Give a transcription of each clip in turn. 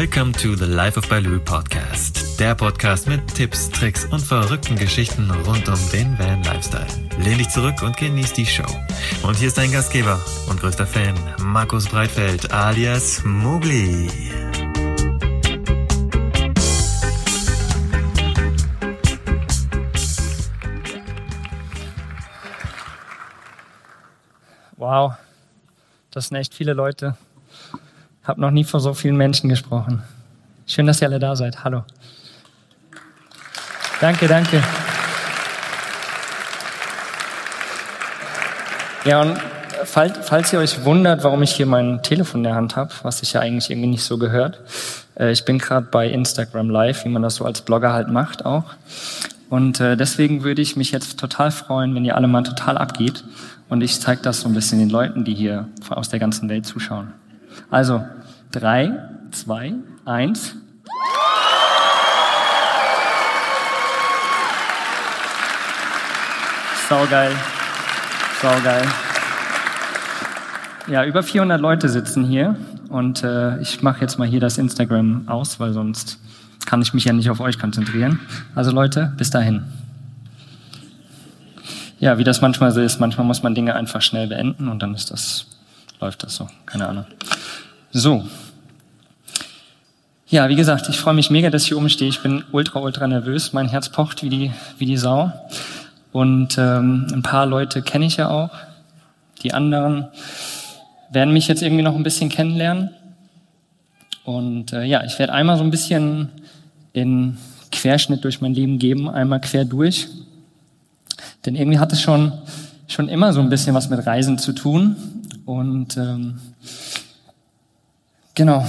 Welcome to the Life of Baloo Podcast. Der Podcast mit Tipps, Tricks und verrückten Geschichten rund um den Van Lifestyle. Lehn dich zurück und genieß die Show. Und hier ist dein Gastgeber und größter Fan, Markus Breitfeld alias Mugli. Wow, das sind echt viele Leute. Hab noch nie vor so vielen Menschen gesprochen. Schön, dass ihr alle da seid. Hallo. Danke, danke. Ja, und falls, falls ihr euch wundert, warum ich hier mein Telefon in der Hand habe, was sich ja eigentlich irgendwie nicht so gehört, äh, ich bin gerade bei Instagram Live, wie man das so als Blogger halt macht auch. Und äh, deswegen würde ich mich jetzt total freuen, wenn ihr alle mal total abgeht. Und ich zeige das so ein bisschen den Leuten, die hier aus der ganzen Welt zuschauen. Also, drei, zwei, eins. Saugeil. Saugeil. Ja, über 400 Leute sitzen hier und äh, ich mache jetzt mal hier das Instagram aus, weil sonst kann ich mich ja nicht auf euch konzentrieren. Also Leute, bis dahin. Ja, wie das manchmal so ist, manchmal muss man Dinge einfach schnell beenden und dann ist das, läuft das so, keine Ahnung. So. Ja, wie gesagt, ich freue mich mega, dass ich hier oben stehe. Ich bin ultra, ultra nervös. Mein Herz pocht wie die, wie die Sau. Und ähm, ein paar Leute kenne ich ja auch. Die anderen werden mich jetzt irgendwie noch ein bisschen kennenlernen. Und äh, ja, ich werde einmal so ein bisschen in Querschnitt durch mein Leben geben, einmal quer durch. Denn irgendwie hat es schon, schon immer so ein bisschen was mit Reisen zu tun. Und ähm, genau,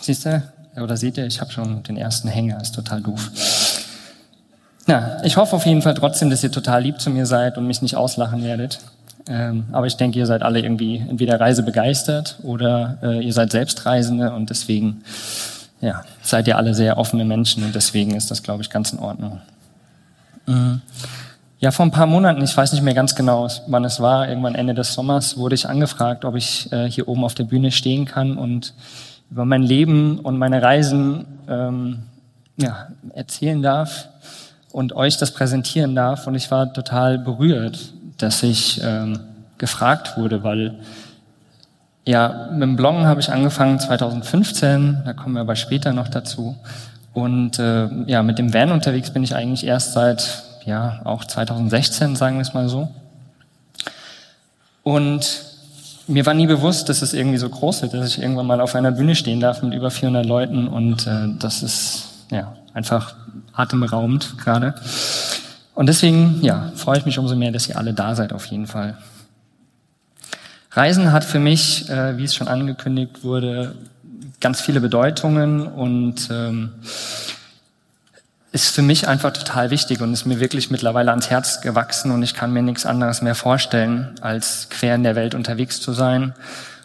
siehst du, oder seht ihr, ich habe schon den ersten Hänger, ist total doof. Na, ich hoffe auf jeden Fall trotzdem, dass ihr total lieb zu mir seid und mich nicht auslachen werdet. Ähm, aber ich denke, ihr seid alle irgendwie entweder reisebegeistert oder äh, ihr seid Selbstreisende und deswegen ja, seid ihr alle sehr offene Menschen und deswegen ist das, glaube ich, ganz in Ordnung. Mhm. Ja, vor ein paar Monaten, ich weiß nicht mehr ganz genau, wann es war, irgendwann Ende des Sommers, wurde ich angefragt, ob ich äh, hier oben auf der Bühne stehen kann und über mein Leben und meine Reisen ähm, ja, erzählen darf und euch das präsentieren darf. Und ich war total berührt, dass ich ähm, gefragt wurde, weil ja, mit dem Bloggen habe ich angefangen 2015, da kommen wir aber später noch dazu. Und äh, ja, mit dem Van unterwegs bin ich eigentlich erst seit, ja, auch 2016, sagen wir es mal so. Und mir war nie bewusst, dass es irgendwie so groß wird, dass ich irgendwann mal auf einer Bühne stehen darf mit über 400 Leuten und äh, das ist ja einfach atemraumend gerade. Und deswegen, ja, freue ich mich umso mehr, dass ihr alle da seid auf jeden Fall. Reisen hat für mich, äh, wie es schon angekündigt wurde, ganz viele Bedeutungen und ähm, ist für mich einfach total wichtig und ist mir wirklich mittlerweile ans Herz gewachsen und ich kann mir nichts anderes mehr vorstellen, als quer in der Welt unterwegs zu sein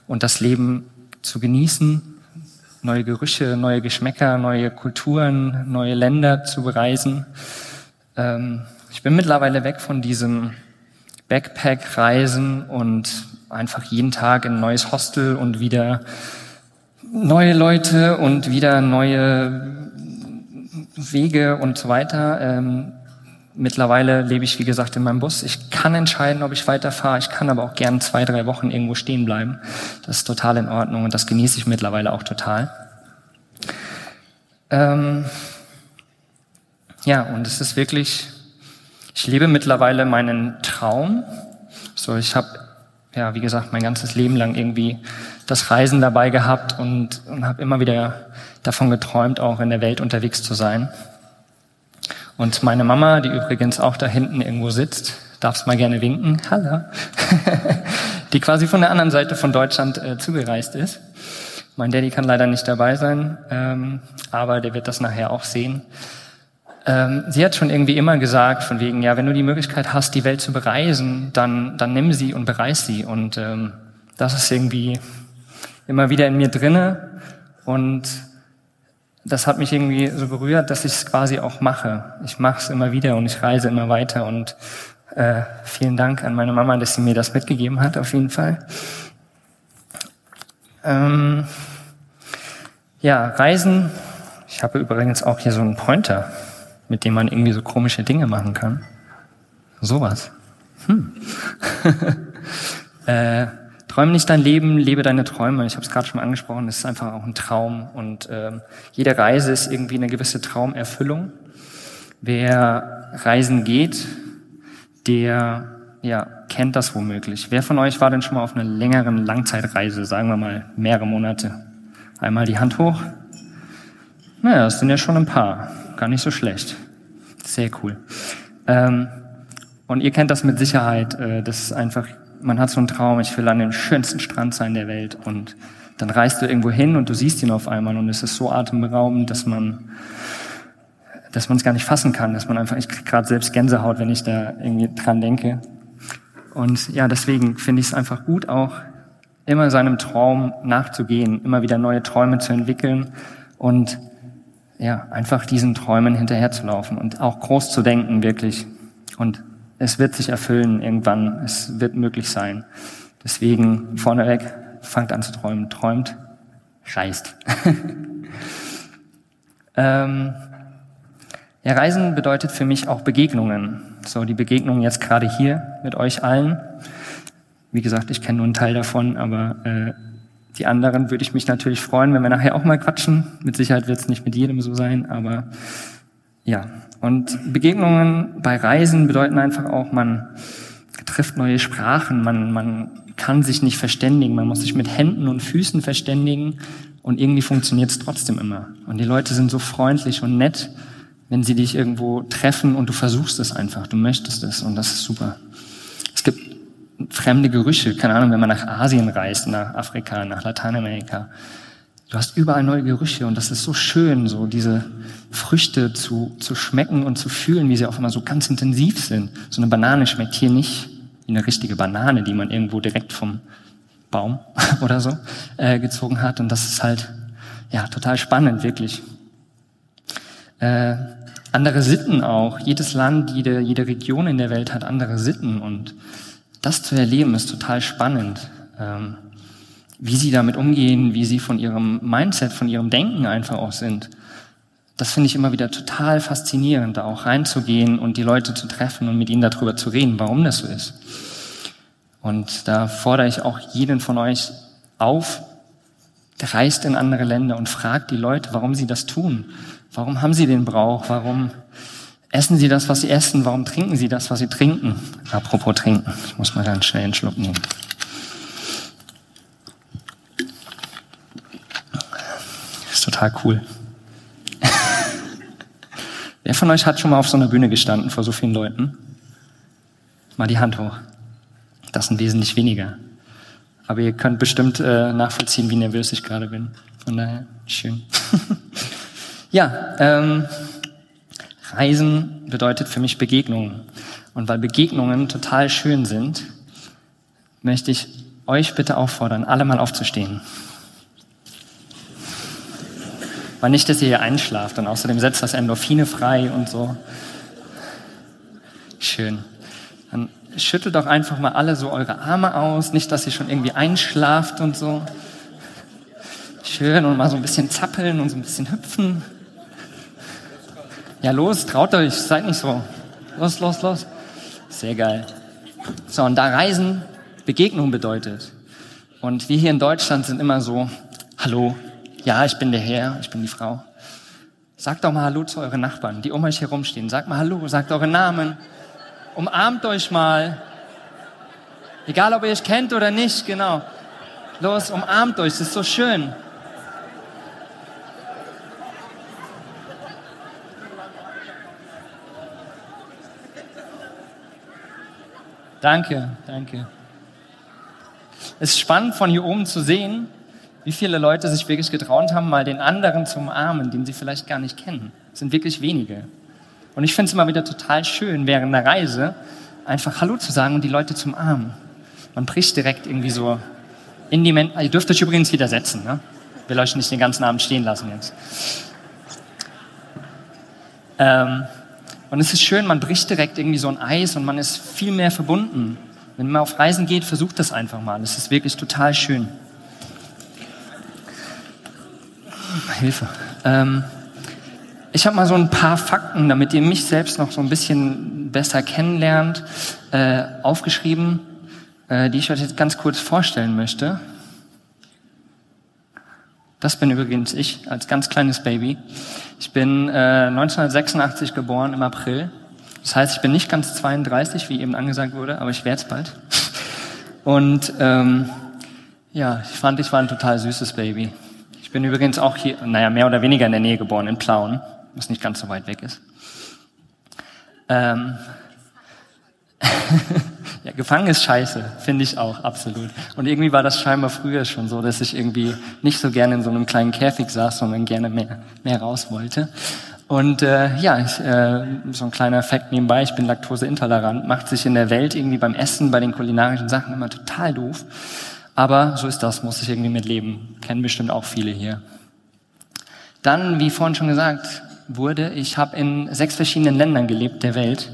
und das Leben zu genießen, neue Gerüche, neue Geschmäcker, neue Kulturen, neue Länder zu bereisen. Ähm, ich bin mittlerweile weg von diesem Backpack-Reisen und einfach jeden Tag in ein neues Hostel und wieder neue Leute und wieder neue Wege und so weiter. Ähm, mittlerweile lebe ich, wie gesagt, in meinem Bus. Ich kann entscheiden, ob ich weiterfahre. Ich kann aber auch gern zwei, drei Wochen irgendwo stehen bleiben. Das ist total in Ordnung und das genieße ich mittlerweile auch total. Ähm, ja, und es ist wirklich, ich lebe mittlerweile meinen Traum. So, ich habe, ja, wie gesagt, mein ganzes Leben lang irgendwie das Reisen dabei gehabt und, und habe immer wieder davon geträumt, auch in der Welt unterwegs zu sein. Und meine Mama, die übrigens auch da hinten irgendwo sitzt, darfst mal gerne winken, hallo, die quasi von der anderen Seite von Deutschland äh, zugereist ist. Mein Daddy kann leider nicht dabei sein, ähm, aber der wird das nachher auch sehen. Ähm, sie hat schon irgendwie immer gesagt, von wegen, ja, wenn du die Möglichkeit hast, die Welt zu bereisen, dann, dann nimm sie und bereis sie. Und ähm, das ist irgendwie immer wieder in mir drinne. Und das hat mich irgendwie so berührt, dass ich es quasi auch mache. Ich mache es immer wieder und ich reise immer weiter und äh, vielen Dank an meine Mama, dass sie mir das mitgegeben hat, auf jeden Fall. Ähm, Ja, Reisen. Ich habe übrigens auch hier so einen Pointer, mit dem man irgendwie so komische Dinge machen kann. Sowas. Hm. äh, träume nicht dein Leben, lebe deine Träume. Ich habe es gerade schon angesprochen, es ist einfach auch ein Traum. Und ähm, jede Reise ist irgendwie eine gewisse Traumerfüllung. Wer reisen geht, der ja, kennt das womöglich. Wer von euch war denn schon mal auf einer längeren Langzeitreise, sagen wir mal mehrere Monate? Einmal die Hand hoch. Naja, das sind ja schon ein paar. Gar nicht so schlecht. Sehr cool. Ähm, und ihr kennt das mit Sicherheit. Äh, das ist einfach, man hat so einen Traum, ich will an dem schönsten Strand sein der Welt. Und dann reist du irgendwo hin und du siehst ihn auf einmal und es ist so atemberaubend, dass man dass man es gar nicht fassen kann, dass man einfach, ich krieg gerade selbst Gänsehaut, wenn ich da irgendwie dran denke. Und ja, deswegen finde ich es einfach gut, auch immer seinem Traum nachzugehen, immer wieder neue Träume zu entwickeln und ja, einfach diesen Träumen hinterherzulaufen und auch groß zu denken, wirklich. Und es wird sich erfüllen irgendwann, es wird möglich sein. Deswegen vorneweg, fangt an zu träumen, träumt, reist. ähm, ja, Reisen bedeutet für mich auch Begegnungen. So, die Begegnungen jetzt gerade hier mit euch allen. Wie gesagt, ich kenne nur einen Teil davon, aber äh, die anderen würde ich mich natürlich freuen, wenn wir nachher auch mal quatschen. Mit Sicherheit wird es nicht mit jedem so sein, aber ja. Und Begegnungen bei Reisen bedeuten einfach auch, man trifft neue Sprachen, man, man kann sich nicht verständigen, man muss sich mit Händen und Füßen verständigen und irgendwie funktioniert es trotzdem immer. Und die Leute sind so freundlich und nett wenn sie dich irgendwo treffen und du versuchst es einfach, du möchtest es und das ist super. Es gibt fremde Gerüche, keine Ahnung, wenn man nach Asien reist, nach Afrika, nach Lateinamerika. Du hast überall neue Gerüche und das ist so schön, so diese Früchte zu, zu schmecken und zu fühlen, wie sie auf einmal so ganz intensiv sind. So eine Banane schmeckt hier nicht wie eine richtige Banane, die man irgendwo direkt vom Baum oder so äh, gezogen hat. Und das ist halt ja total spannend, wirklich. Äh, andere Sitten auch. Jedes Land, jede, jede Region in der Welt hat andere Sitten und das zu erleben ist total spannend. Ähm, wie sie damit umgehen, wie sie von ihrem Mindset, von ihrem Denken einfach auch sind. Das finde ich immer wieder total faszinierend, da auch reinzugehen und die Leute zu treffen und mit ihnen darüber zu reden, warum das so ist. Und da fordere ich auch jeden von euch auf, reist in andere Länder und fragt die Leute, warum sie das tun. Warum haben sie den Brauch? Warum essen sie das, was sie essen? Warum trinken sie das, was sie trinken? Apropos trinken. Ich muss mal ganz schnell einen Schluck nehmen. Ist total cool. Wer von euch hat schon mal auf so einer Bühne gestanden vor so vielen Leuten? Mal die Hand hoch. Das sind wesentlich weniger. Aber ihr könnt bestimmt äh, nachvollziehen, wie nervös ich gerade bin. Von daher, schön. Ja, ähm, Reisen bedeutet für mich Begegnungen. Und weil Begegnungen total schön sind, möchte ich euch bitte auffordern, alle mal aufzustehen. Weil nicht, dass ihr hier einschlaft und außerdem setzt das Endorphine frei und so. Schön. Dann schüttelt doch einfach mal alle so eure Arme aus, nicht, dass ihr schon irgendwie einschlaft und so. Schön und mal so ein bisschen zappeln und so ein bisschen hüpfen. Ja, los, traut euch, seid nicht so. Los, los, los. Sehr geil. So, und da Reisen Begegnung bedeutet. Und wir hier in Deutschland sind immer so, hallo, ja, ich bin der Herr, ich bin die Frau. Sagt doch mal Hallo zu euren Nachbarn, die um euch herumstehen. Sagt mal Hallo, sagt euren Namen. Umarmt euch mal. Egal, ob ihr euch kennt oder nicht, genau. Los, umarmt euch, es ist so schön. Danke, danke. Es ist spannend von hier oben zu sehen, wie viele Leute sich wirklich getraut haben, mal den anderen zu umarmen, den sie vielleicht gar nicht kennen. Es sind wirklich wenige. Und ich finde es immer wieder total schön, während der Reise einfach Hallo zu sagen und die Leute zum Armen. Man bricht direkt irgendwie so in die Menschen. Ihr dürft euch übrigens widersetzen. Ne? Ich will euch nicht den ganzen Abend stehen lassen jetzt. Ähm, und es ist schön, man bricht direkt irgendwie so ein Eis und man ist viel mehr verbunden. Wenn man auf Reisen geht, versucht das einfach mal. Es ist wirklich total schön. Hilfe. Ähm, ich habe mal so ein paar Fakten, damit ihr mich selbst noch so ein bisschen besser kennenlernt, äh, aufgeschrieben, äh, die ich euch jetzt ganz kurz vorstellen möchte. Das bin übrigens ich als ganz kleines Baby. Ich bin äh, 1986 geboren im April. Das heißt, ich bin nicht ganz 32, wie eben angesagt wurde, aber ich werde es bald. Und ähm, ja, ich fand, ich war ein total süßes Baby. Ich bin übrigens auch hier, naja, mehr oder weniger in der Nähe geboren, in Plauen was nicht ganz so weit weg ist. Ähm ja, gefangen ist scheiße, finde ich auch, absolut. Und irgendwie war das scheinbar früher schon so, dass ich irgendwie nicht so gerne in so einem kleinen Käfig saß, sondern gerne mehr, mehr raus wollte. Und äh, ja, ich, äh, so ein kleiner Fakt nebenbei, ich bin laktoseintolerant, macht sich in der Welt irgendwie beim Essen, bei den kulinarischen Sachen immer total doof. Aber so ist das, muss ich irgendwie mitleben. Kennen bestimmt auch viele hier. Dann, wie vorhin schon gesagt, wurde. Ich habe in sechs verschiedenen Ländern gelebt der Welt.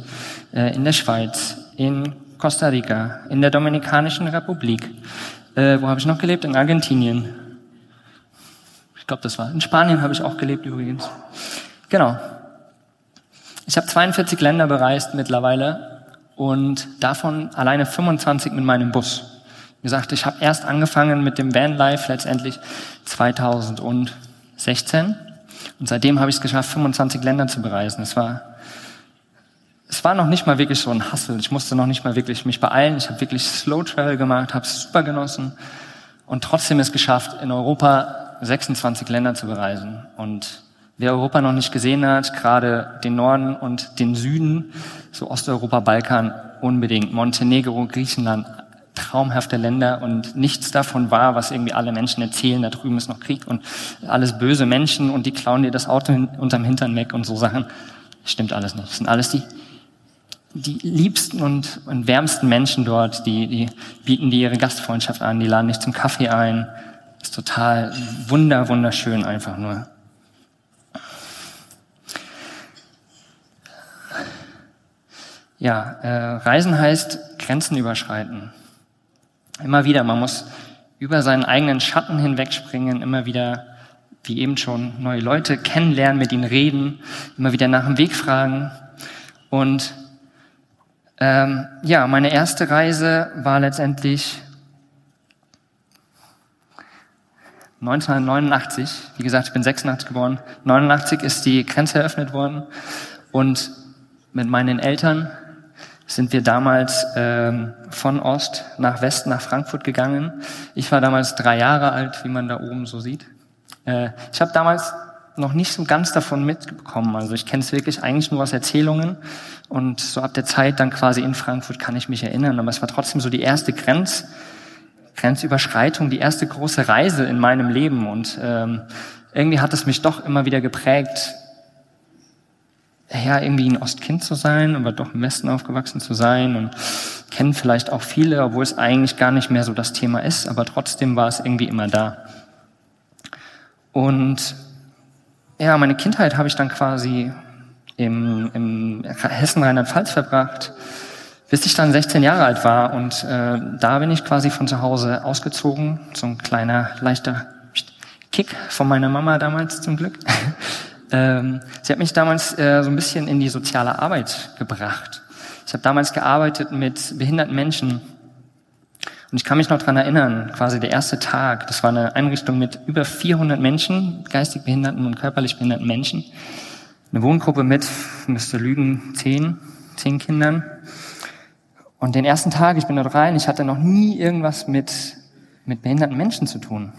Äh, in der Schweiz, in Costa Rica, in der Dominikanischen Republik. Äh, wo habe ich noch gelebt? In Argentinien. Ich glaube, das war. In Spanien habe ich auch gelebt übrigens. Genau. Ich habe 42 Länder bereist mittlerweile und davon alleine 25 mit meinem Bus. Wie gesagt, ich habe erst angefangen mit dem Vanlife letztendlich 2016 und seitdem habe ich es geschafft, 25 Länder zu bereisen. Es war, es war noch nicht mal wirklich so ein Hustle. Ich musste noch nicht mal wirklich mich beeilen. Ich habe wirklich Slow Travel gemacht, habe es super genossen und trotzdem es geschafft, in Europa 26 Länder zu bereisen. Und wer Europa noch nicht gesehen hat, gerade den Norden und den Süden, so Osteuropa, Balkan, unbedingt. Montenegro, Griechenland, traumhafte Länder und nichts davon war, was irgendwie alle Menschen erzählen, da drüben ist noch Krieg und alles böse Menschen und die klauen dir das Auto unterm Hintern weg und so Sachen. Stimmt alles nicht. Das sind alles die, die liebsten und, und wärmsten Menschen dort, die, die bieten dir ihre Gastfreundschaft an, die laden dich zum Kaffee ein. Ist total wunder, wunderschön einfach nur. Ja, äh, Reisen heißt Grenzen überschreiten. Immer wieder, man muss über seinen eigenen Schatten hinwegspringen, immer wieder, wie eben schon, neue Leute kennenlernen, mit ihnen reden, immer wieder nach dem Weg fragen. Und ähm, ja, meine erste Reise war letztendlich 1989. Wie gesagt, ich bin 86 geboren. 89 ist die Grenze eröffnet worden und mit meinen Eltern sind wir damals ähm, von Ost nach West nach Frankfurt gegangen. Ich war damals drei Jahre alt, wie man da oben so sieht. Äh, ich habe damals noch nicht so ganz davon mitbekommen. Also ich kenne es wirklich eigentlich nur aus Erzählungen und so ab der Zeit dann quasi in Frankfurt kann ich mich erinnern. Aber es war trotzdem so die erste Grenz, Grenzüberschreitung, die erste große Reise in meinem Leben und ähm, irgendwie hat es mich doch immer wieder geprägt, ja, irgendwie ein Ostkind zu sein, aber doch im Westen aufgewachsen zu sein und kennen vielleicht auch viele, obwohl es eigentlich gar nicht mehr so das Thema ist, aber trotzdem war es irgendwie immer da. Und ja, meine Kindheit habe ich dann quasi im, im Hessen Rheinland-Pfalz verbracht, bis ich dann 16 Jahre alt war und äh, da bin ich quasi von zu Hause ausgezogen, so ein kleiner leichter Kick von meiner Mama damals zum Glück. Ähm, sie hat mich damals äh, so ein bisschen in die soziale Arbeit gebracht. Ich habe damals gearbeitet mit behinderten Menschen. Und ich kann mich noch dran erinnern, quasi der erste Tag, das war eine Einrichtung mit über 400 Menschen, geistig behinderten und körperlich behinderten Menschen. Eine Wohngruppe mit, müsste lügen, zehn, zehn Kindern. Und den ersten Tag, ich bin dort rein, ich hatte noch nie irgendwas mit, mit behinderten Menschen zu tun.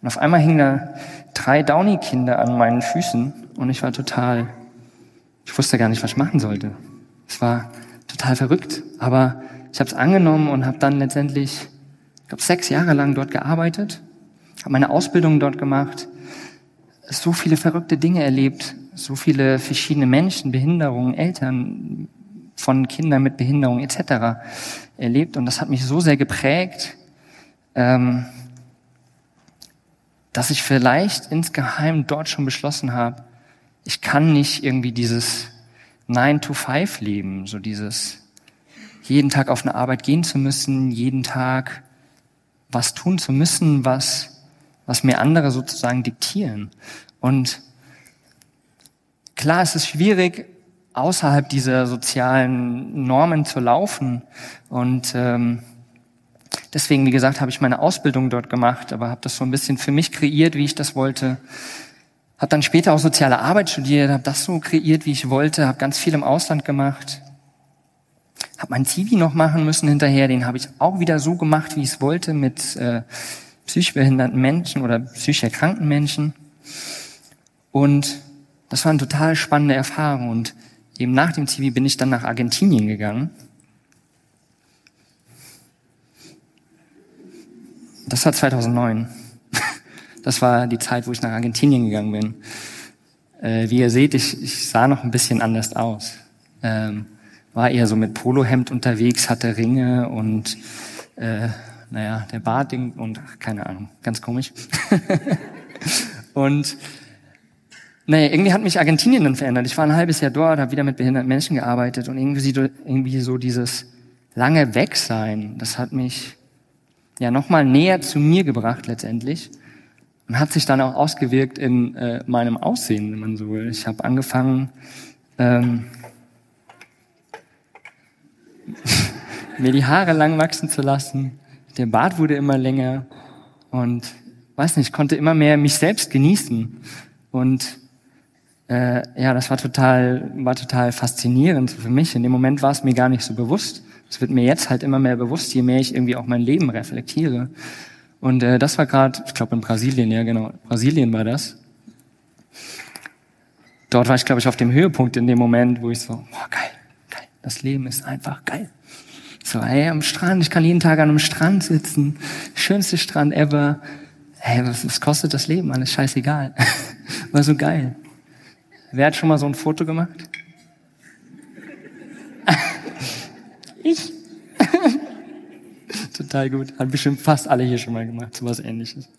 Und auf einmal hingen da drei Downy-Kinder an meinen Füßen und ich war total, ich wusste gar nicht, was ich machen sollte. Es war total verrückt, aber ich habe es angenommen und habe dann letztendlich, ich glaube, sechs Jahre lang dort gearbeitet, habe meine Ausbildung dort gemacht, so viele verrückte Dinge erlebt, so viele verschiedene Menschen, Behinderungen, Eltern von Kindern mit Behinderung etc. erlebt und das hat mich so sehr geprägt. Ähm, dass ich vielleicht insgeheim dort schon beschlossen habe, ich kann nicht irgendwie dieses 9-to-5 leben, so dieses jeden Tag auf eine Arbeit gehen zu müssen, jeden Tag was tun zu müssen, was, was mir andere sozusagen diktieren. Und klar, es ist schwierig, außerhalb dieser sozialen Normen zu laufen. Und ähm, deswegen, wie gesagt, habe ich meine Ausbildung dort gemacht, aber habe das so ein bisschen für mich kreiert, wie ich das wollte. Habe dann später auch soziale Arbeit studiert, habe das so kreiert, wie ich wollte, habe ganz viel im Ausland gemacht. Habe mein Zivi noch machen müssen hinterher, den habe ich auch wieder so gemacht, wie ich es wollte, mit äh, psychisch behinderten Menschen oder psychisch erkrankten Menschen. Und das war eine total spannende Erfahrung. Und eben nach dem Zivi bin ich dann nach Argentinien gegangen. Das war 2009. Das war die Zeit, wo ich nach Argentinien gegangen bin. Äh, wie ihr seht, ich, ich sah noch ein bisschen anders aus. Ähm, war eher so mit Polohemd unterwegs, hatte Ringe und äh, naja, der Bartding und ach, keine Ahnung, ganz komisch. und naja, irgendwie hat mich Argentinien dann verändert. Ich war ein halbes Jahr dort, habe wieder mit behinderten Menschen gearbeitet und irgendwie, irgendwie so dieses lange Wegsein, das hat mich ja nochmal näher zu mir gebracht letztendlich und hat sich dann auch ausgewirkt in äh, meinem Aussehen, wenn man so will. Ich habe angefangen, ähm, mir die Haare lang wachsen zu lassen, der Bart wurde immer länger und weiß nicht, ich konnte immer mehr mich selbst genießen. Und äh, ja, das war total, war total faszinierend für mich. In dem Moment war es mir gar nicht so bewusst. Es wird mir jetzt halt immer mehr bewusst, je mehr ich irgendwie auch mein Leben reflektiere. Und äh, das war gerade, ich glaube in Brasilien, ja genau, Brasilien war das. Dort war ich, glaube ich, auf dem Höhepunkt in dem Moment, wo ich so, boah, geil, geil, das Leben ist einfach geil. So, hey, am Strand, ich kann jeden Tag an einem Strand sitzen. Schönste Strand ever. Hey, was, was kostet das Leben? Alles scheißegal. War so geil. Wer hat schon mal so ein Foto gemacht? ich. Total gut. Hat bestimmt fast alle hier schon mal gemacht, so was ähnliches.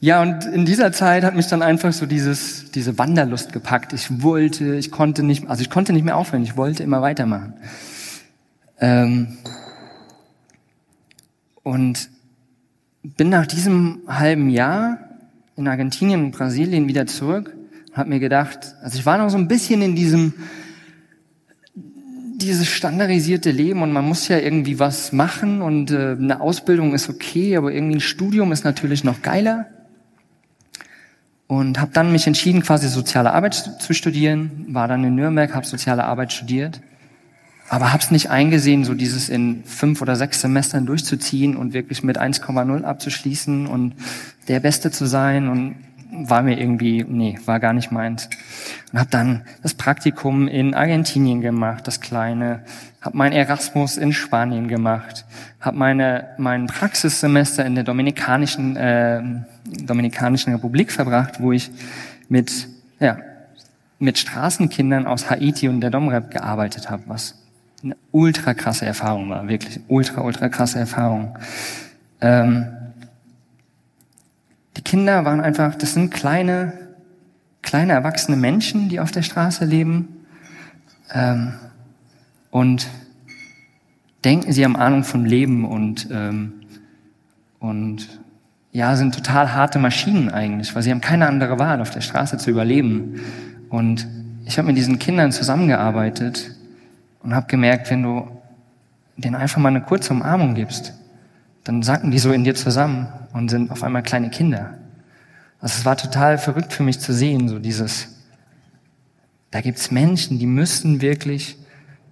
Ja, und in dieser Zeit hat mich dann einfach so dieses, diese Wanderlust gepackt. Ich wollte, ich konnte nicht, also ich konnte nicht mehr aufhören, ich wollte immer weitermachen. Ähm und bin nach diesem halben Jahr in Argentinien und Brasilien wieder zurück und habe mir gedacht, also ich war noch so ein bisschen in diesem dieses standardisierte Leben und man muss ja irgendwie was machen und äh, eine Ausbildung ist okay, aber irgendwie ein Studium ist natürlich noch geiler. Und habe dann mich entschieden, quasi soziale Arbeit zu studieren, war dann in Nürnberg, habe soziale Arbeit studiert, aber habe es nicht eingesehen, so dieses in fünf oder sechs Semestern durchzuziehen und wirklich mit 1,0 abzuschließen und der Beste zu sein und war mir irgendwie, nee, war gar nicht meins. Und habe dann das Praktikum in Argentinien gemacht, das kleine, habe mein Erasmus in Spanien gemacht, habe meine mein Praxissemester in der dominikanischen äh, dominikanischen Republik verbracht, wo ich mit ja mit Straßenkindern aus Haiti und der Domrep gearbeitet habe, was eine ultra krasse Erfahrung war, wirklich ultra ultra krasse Erfahrung. Ähm, die Kinder waren einfach, das sind kleine, kleine erwachsene Menschen, die auf der Straße leben ähm, und denken, sie haben Ahnung vom Leben und, ähm, und ja, sind total harte Maschinen eigentlich, weil sie haben keine andere Wahl, auf der Straße zu überleben. Und ich habe mit diesen Kindern zusammengearbeitet und habe gemerkt, wenn du denen einfach mal eine kurze Umarmung gibst, dann sacken die so in dir zusammen und sind auf einmal kleine Kinder. Also es war total verrückt für mich zu sehen, so dieses, da gibt's Menschen, die müssen wirklich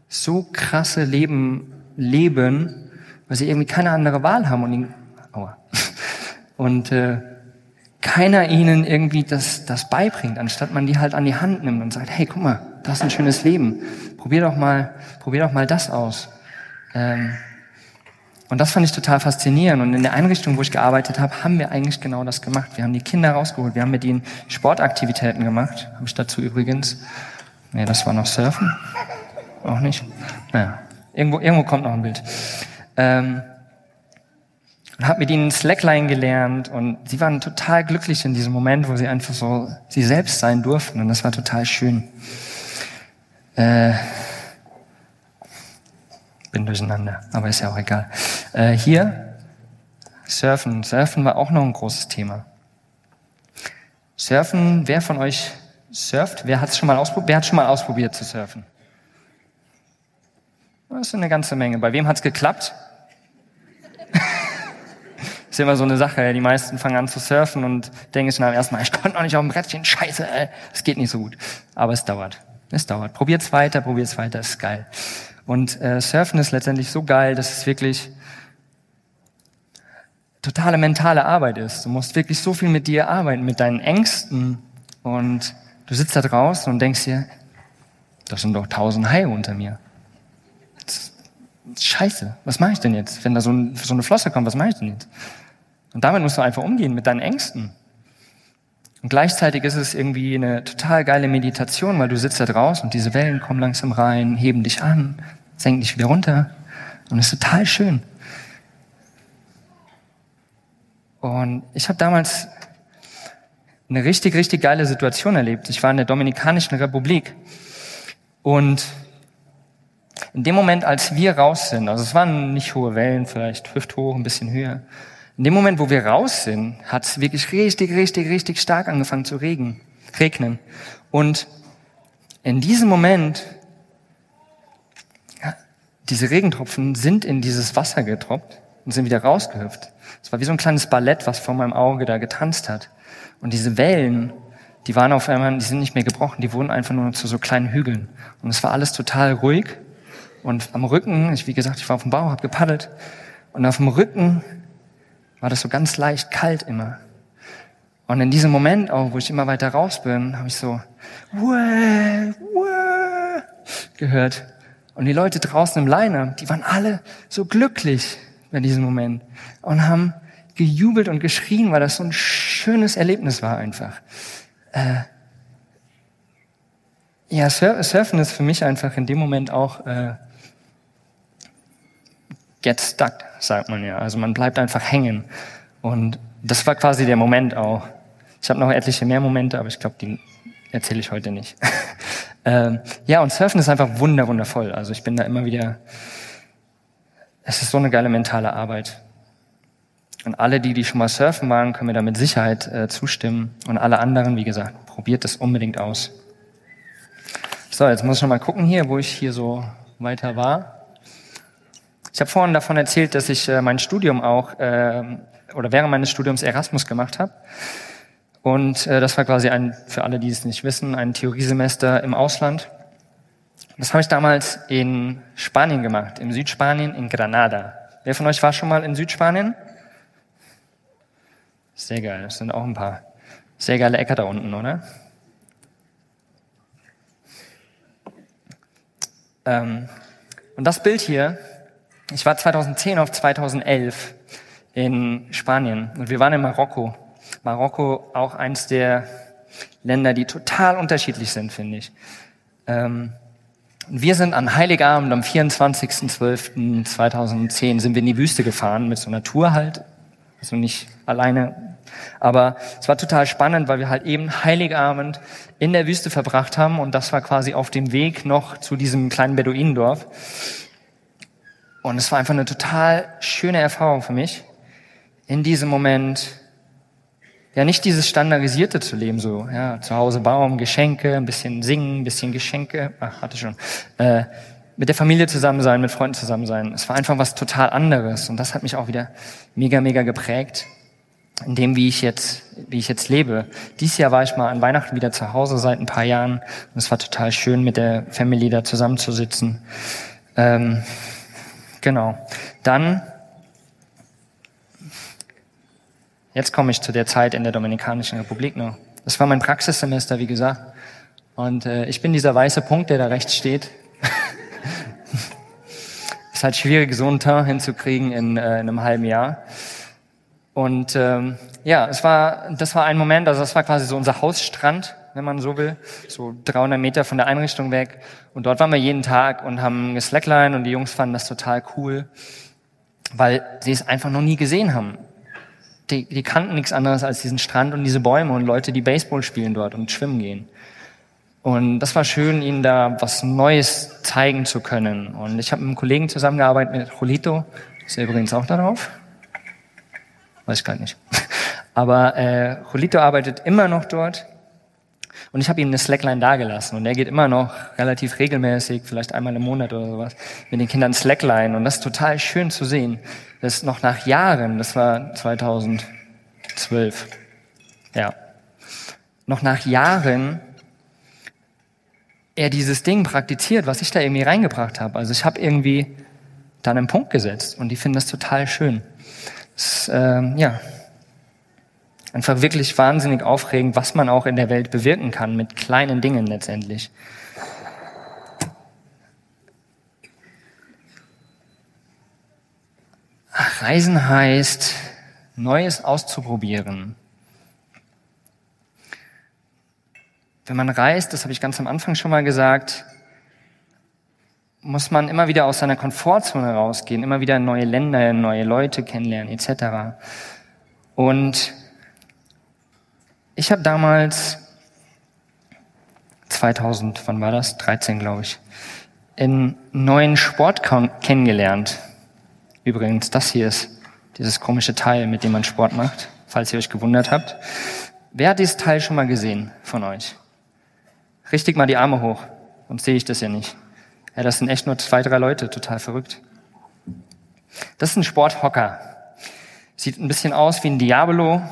so krasse Leben leben, weil sie irgendwie keine andere Wahl haben und, ihn, aua, und äh, keiner ihnen irgendwie das, das beibringt, anstatt man die halt an die Hand nimmt und sagt, hey, guck mal, das ist ein schönes Leben, probier doch mal, probier doch mal das aus. Ähm, und das fand ich total faszinierend. Und in der Einrichtung, wo ich gearbeitet habe, haben wir eigentlich genau das gemacht. Wir haben die Kinder rausgeholt. Wir haben mit ihnen Sportaktivitäten gemacht. Habe ich dazu übrigens. Nee, das war noch Surfen. Auch nicht. Naja, irgendwo, irgendwo kommt noch ein Bild. Ähm, und habe mit ihnen Slackline gelernt und sie waren total glücklich in diesem Moment, wo sie einfach so sie selbst sein durften und das war total schön. Äh, bin durcheinander, aber ist ja auch egal. Äh, hier Surfen. Surfen war auch noch ein großes Thema. Surfen, wer von euch surft? Wer hat schon mal ausprobiert? Wer hat schon mal ausprobiert zu surfen? Das ist eine ganze Menge. Bei wem hat's geklappt? ist immer so eine Sache. Die meisten fangen an zu surfen und denken sich dann erstmal, ich konnte noch nicht auf dem Brettchen, scheiße, es geht nicht so gut. Aber es dauert. Es dauert. Probiert's weiter, probiert's weiter, ist geil. Und äh, Surfen ist letztendlich so geil, dass es wirklich totale mentale Arbeit ist. Du musst wirklich so viel mit dir arbeiten, mit deinen Ängsten. Und du sitzt da draußen und denkst dir, das sind doch tausend Haie unter mir. Scheiße, was mache ich denn jetzt? Wenn da so, ein, so eine Flosse kommt, was mache ich denn jetzt? Und damit musst du einfach umgehen, mit deinen Ängsten. Und gleichzeitig ist es irgendwie eine total geile Meditation, weil du sitzt da draußen und diese Wellen kommen langsam rein, heben dich an, senken dich wieder runter. Und es ist total schön. Und ich habe damals eine richtig, richtig geile Situation erlebt. Ich war in der Dominikanischen Republik und in dem Moment, als wir raus sind, also es waren nicht hohe Wellen, vielleicht hüfthoch, ein bisschen höher. In dem Moment, wo wir raus sind, hat es wirklich richtig, richtig, richtig stark angefangen zu regen, regnen. Und in diesem Moment, ja, diese Regentropfen sind in dieses Wasser getroppt und sind wieder rausgehüpft. Es war wie so ein kleines Ballett, was vor meinem Auge da getanzt hat. Und diese Wellen, die waren auf einmal, die sind nicht mehr gebrochen, die wurden einfach nur zu so kleinen Hügeln. Und es war alles total ruhig. Und am Rücken, ich, wie gesagt, ich war auf dem Bauch, habe gepaddelt. Und auf dem Rücken war das so ganz leicht kalt immer. Und in diesem Moment auch, wo ich immer weiter raus bin, habe ich so Wah, Wah, gehört. Und die Leute draußen im Liner, die waren alle so glücklich bei diesem Moment und haben gejubelt und geschrien, weil das so ein schönes Erlebnis war einfach. Äh, ja, Surfen ist für mich einfach in dem Moment auch äh, get stuck, sagt man ja. Also man bleibt einfach hängen. Und das war quasi der Moment auch. Ich habe noch etliche mehr Momente, aber ich glaube, die erzähle ich heute nicht. ähm, ja, und Surfen ist einfach wunder, wundervoll. Also ich bin da immer wieder es ist so eine geile mentale Arbeit. Und alle, die, die schon mal surfen waren, können mir da mit Sicherheit äh, zustimmen. Und alle anderen, wie gesagt, probiert das unbedingt aus. So, jetzt muss ich noch mal gucken hier, wo ich hier so weiter war. Ich habe vorhin davon erzählt, dass ich äh, mein Studium auch äh, oder während meines Studiums Erasmus gemacht habe. Und äh, das war quasi ein, für alle, die es nicht wissen, ein Theoriesemester im Ausland. Das habe ich damals in Spanien gemacht, im Südspanien, in Granada. Wer von euch war schon mal in Südspanien? Sehr geil, das sind auch ein paar sehr geile Äcker da unten, oder? Ähm, und das Bild hier, ich war 2010 auf 2011 in Spanien und wir waren in Marokko. Marokko auch eins der Länder, die total unterschiedlich sind, finde ich. Ähm, wir sind an Heiligabend am 24.12.2010 sind wir in die Wüste gefahren mit so einer Tour halt. Also nicht alleine. Aber es war total spannend, weil wir halt eben Heiligabend in der Wüste verbracht haben und das war quasi auf dem Weg noch zu diesem kleinen Beduinendorf. Und es war einfach eine total schöne Erfahrung für mich, in diesem Moment ja nicht dieses standardisierte zu leben, so ja zu Hause Baum, Geschenke, ein bisschen singen, ein bisschen Geschenke, ach hatte schon, äh, mit der Familie zusammen sein, mit Freunden zusammen sein. Es war einfach was total anderes und das hat mich auch wieder mega mega geprägt in dem, wie ich jetzt wie ich jetzt lebe. Dies Jahr war ich mal an Weihnachten wieder zu Hause seit ein paar Jahren und es war total schön mit der Family da zusammenzusitzen. Ähm, genau. Dann Jetzt komme ich zu der Zeit in der Dominikanischen Republik noch. Das war mein Praxissemester, wie gesagt. Und äh, ich bin dieser weiße Punkt, der da rechts steht. ist halt schwierig, so einen Teint hinzukriegen in, äh, in einem halben Jahr. Und ähm, ja, es war, das war ein Moment, also das war quasi so unser Hausstrand, wenn man so will, so 300 Meter von der Einrichtung weg. Und dort waren wir jeden Tag und haben geslackline und die Jungs fanden das total cool, weil sie es einfach noch nie gesehen haben die, die kannten nichts anderes als diesen Strand und diese Bäume und Leute, die Baseball spielen dort und schwimmen gehen. Und das war schön, ihnen da was Neues zeigen zu können. Und ich habe mit einem Kollegen zusammengearbeitet, mit Julito, ist er übrigens auch darauf. weiß ich gar nicht. Aber äh, Julito arbeitet immer noch dort und ich habe ihm eine Slackline dagelassen und er geht immer noch relativ regelmäßig, vielleicht einmal im Monat oder sowas, mit den Kindern Slackline und das ist total schön zu sehen, dass noch nach Jahren, das war 2012, ja, noch nach Jahren er dieses Ding praktiziert, was ich da irgendwie reingebracht habe. Also ich habe irgendwie dann einen Punkt gesetzt und die finden das total schön. Das, ähm, ja, einfach wirklich wahnsinnig aufregend, was man auch in der Welt bewirken kann mit kleinen Dingen letztendlich. Reisen heißt, Neues auszuprobieren. Wenn man reist, das habe ich ganz am Anfang schon mal gesagt, muss man immer wieder aus seiner Komfortzone rausgehen, immer wieder neue Länder, neue Leute kennenlernen etc. Und ich habe damals 2000, wann war das? 13, glaube ich, einen neuen Sport kennengelernt. Übrigens, das hier ist dieses komische Teil, mit dem man Sport macht, falls ihr euch gewundert habt. Wer hat dieses Teil schon mal gesehen von euch? Richtig mal die Arme hoch, sonst sehe ich das ja nicht. Ja, das sind echt nur zwei, drei Leute, total verrückt. Das ist ein Sporthocker. Sieht ein bisschen aus wie ein Diabolo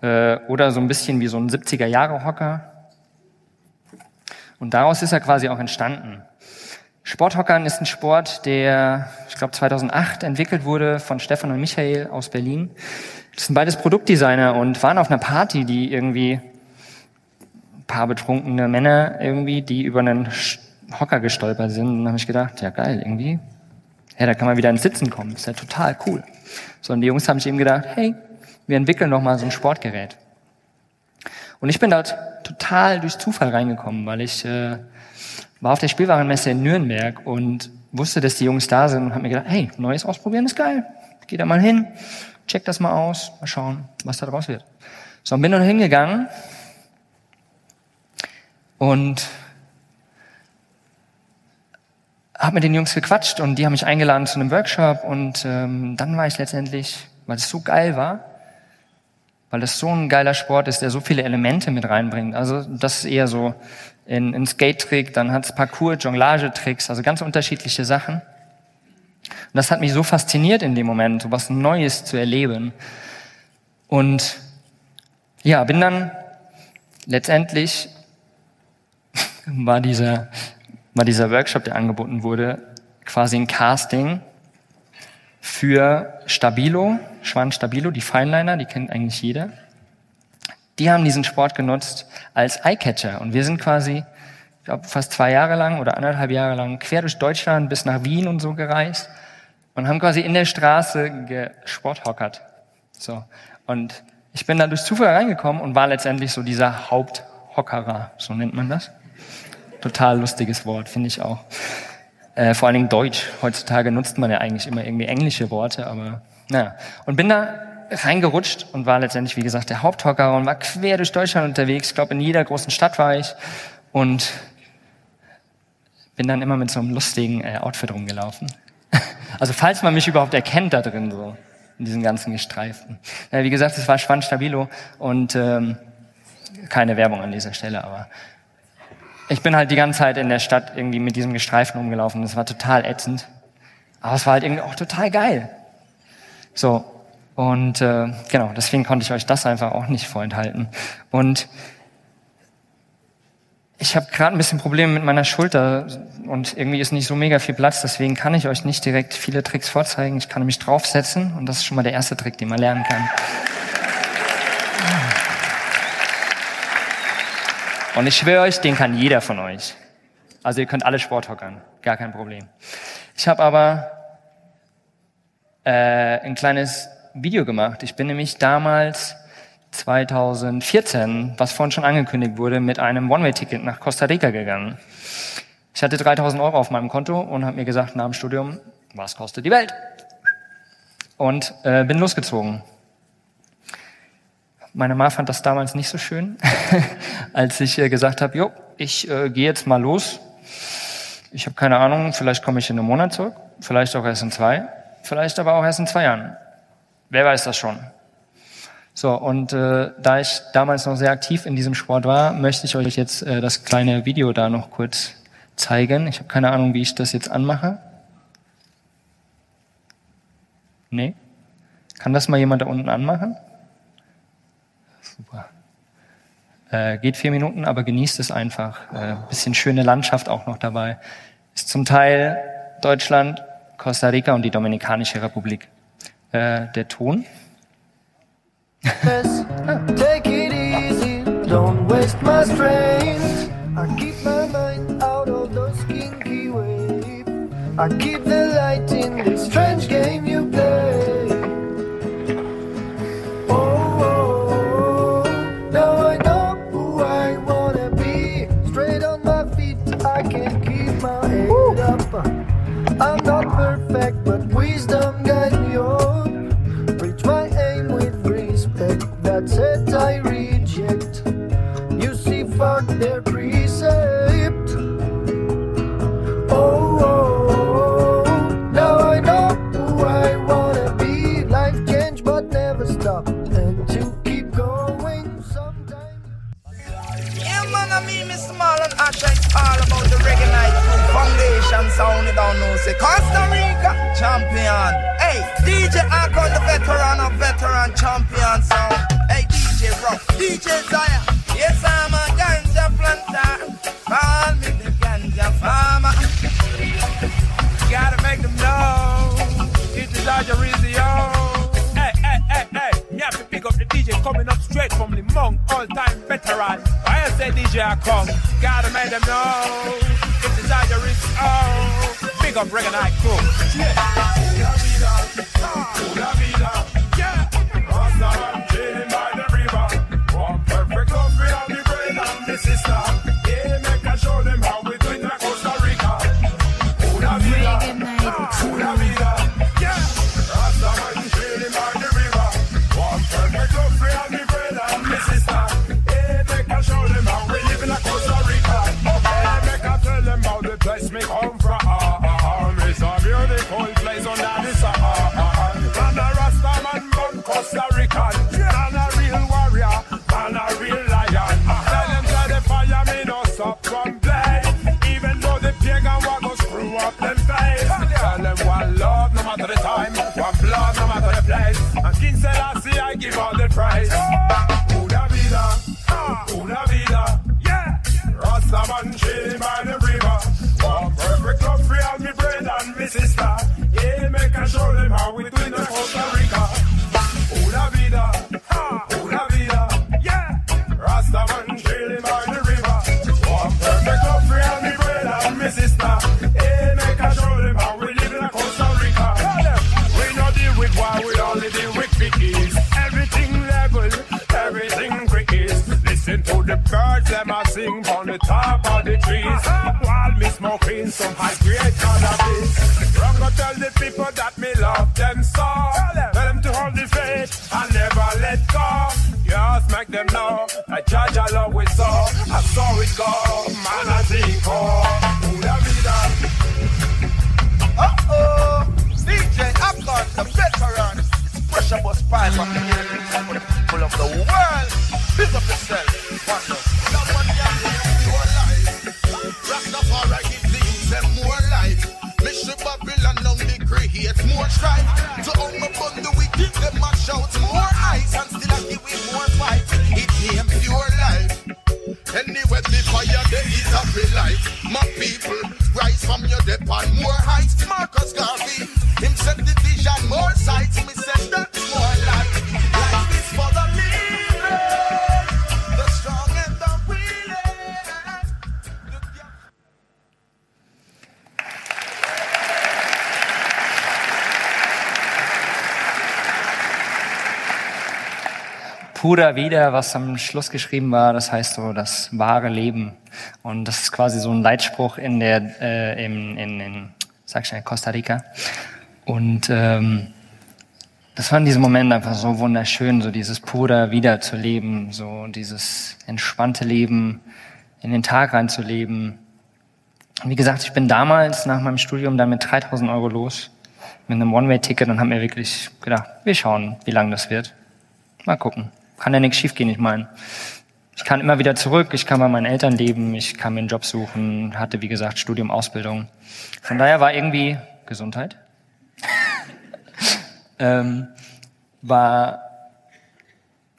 äh, oder so ein bisschen wie so ein 70er-Jahre-Hocker. Und daraus ist er quasi auch entstanden. Sporthockern ist ein Sport, der, ich glaube, 2008 entwickelt wurde von Stefan und Michael aus Berlin. Das sind beides Produktdesigner und waren auf einer Party, die irgendwie paar betrunkene Männer irgendwie, die über einen Hocker gestolpert sind. Und dann habe ich gedacht, ja geil, irgendwie, ja, da kann man wieder ins Sitzen kommen. Ist ja total cool. So, und die Jungs haben sich eben gedacht, hey, wir entwickeln noch mal so ein Sportgerät. Und ich bin dort total durch Zufall reingekommen, weil ich äh, war auf der Spielwarenmesse in Nürnberg und wusste, dass die Jungs da sind und habe mir gedacht, hey, Neues ausprobieren ist geil. Geh da mal hin, check das mal aus, mal schauen, was da draus wird. So, und bin dann hingegangen und habe mit den Jungs gequatscht und die haben mich eingeladen zu einem Workshop und ähm, dann war ich letztendlich, weil es so geil war, weil es so ein geiler Sport ist, der so viele Elemente mit reinbringt. Also das ist eher so in, in Skate-Trick, dann hat es Parcours, Jonglage-Tricks, also ganz unterschiedliche Sachen. Und das hat mich so fasziniert in dem Moment, so was Neues zu erleben. Und ja, bin dann letztendlich war dieser, war dieser Workshop, der angeboten wurde, quasi ein Casting für Stabilo, Schwan Stabilo, die Fineliner, die kennt eigentlich jeder. Die haben diesen Sport genutzt als Eyecatcher und wir sind quasi, ich glaube, fast zwei Jahre lang oder anderthalb Jahre lang quer durch Deutschland bis nach Wien und so gereist und haben quasi in der Straße gesporthockert. So. Und ich bin da durch Zufall reingekommen und war letztendlich so dieser Haupthockerer, so nennt man das. Total lustiges Wort, finde ich auch. Äh, vor allen Dingen Deutsch. Heutzutage nutzt man ja eigentlich immer irgendwie englische Worte, aber naja. Und bin da reingerutscht und war letztendlich, wie gesagt, der Haupthocker und war quer durch Deutschland unterwegs. Ich glaube, in jeder großen Stadt war ich und bin dann immer mit so einem lustigen äh, Outfit rumgelaufen. also falls man mich überhaupt erkennt da drin, so in diesen ganzen Gestreiften. Ja, wie gesagt, es war Schwanz Stabilo und ähm, keine Werbung an dieser Stelle, aber ich bin halt die ganze Zeit in der Stadt irgendwie mit diesem Gestreifen rumgelaufen. Das war total ätzend. Aber es war halt irgendwie auch total geil. So. Und äh, genau, deswegen konnte ich euch das einfach auch nicht vorenthalten. Und ich habe gerade ein bisschen Probleme mit meiner Schulter und irgendwie ist nicht so mega viel Platz, deswegen kann ich euch nicht direkt viele Tricks vorzeigen. Ich kann mich draufsetzen und das ist schon mal der erste Trick, den man lernen kann. Und ich schwöre euch, den kann jeder von euch. Also ihr könnt alle Sport hockern, gar kein Problem. Ich habe aber äh, ein kleines Video gemacht. Ich bin nämlich damals 2014, was vorhin schon angekündigt wurde, mit einem One-Way-Ticket nach Costa Rica gegangen. Ich hatte 3000 Euro auf meinem Konto und habe mir gesagt, nach dem Studium, was kostet die Welt? Und äh, bin losgezogen. Meine Mama fand das damals nicht so schön, als ich äh, gesagt habe, jo, ich äh, gehe jetzt mal los. Ich habe keine Ahnung, vielleicht komme ich in einem Monat zurück, vielleicht auch erst in zwei, vielleicht aber auch erst in zwei Jahren. Wer weiß das schon? So, und äh, da ich damals noch sehr aktiv in diesem Sport war, möchte ich euch jetzt äh, das kleine Video da noch kurz zeigen. Ich habe keine Ahnung, wie ich das jetzt anmache. Nee? Kann das mal jemand da unten anmachen? Super. Äh, geht vier Minuten, aber genießt es einfach. Äh, bisschen schöne Landschaft auch noch dabei. Ist zum Teil Deutschland, Costa Rica und die Dominikanische Republik. Äh, der Ton. Take it easy, don't waste my strength. I keep my mind out of those kinky waves. I keep sister. Yeah, make I show them how we do in Costa Rica. Birds, them a sing on the top of the trees. While me smoking some high grade cannabis. Go tell the people that me love them so. Tell them to hold the faith and never let go. Just make them know that judge I love we saw. I saw it go, man I think oh. Vida. Uh-oh, DJ Akon, the veteran. Pressure bus five from the people of the world. Big up yourself. My people rise from your depth on more heights. Marcus Garvey, him set the vision Pura Vida, was am Schluss geschrieben war, das heißt so das wahre Leben. Und das ist quasi so ein Leitspruch in der, äh, in, in, in, sag schnell, Costa Rica. Und ähm, das war in diesem Moment einfach so wunderschön, so dieses Pura Vida zu leben, so dieses entspannte Leben, in den Tag reinzuleben. Und wie gesagt, ich bin damals nach meinem Studium dann mit 3000 Euro los mit einem One-Way-Ticket und habe mir wirklich gedacht, wir schauen, wie lang das wird. Mal gucken. Kann ja nichts schiefgehen, ich meine. Ich kann immer wieder zurück, ich kann bei meinen Eltern leben, ich kann mir einen Job suchen, hatte wie gesagt Studium, Ausbildung. Von daher war irgendwie Gesundheit. ähm, war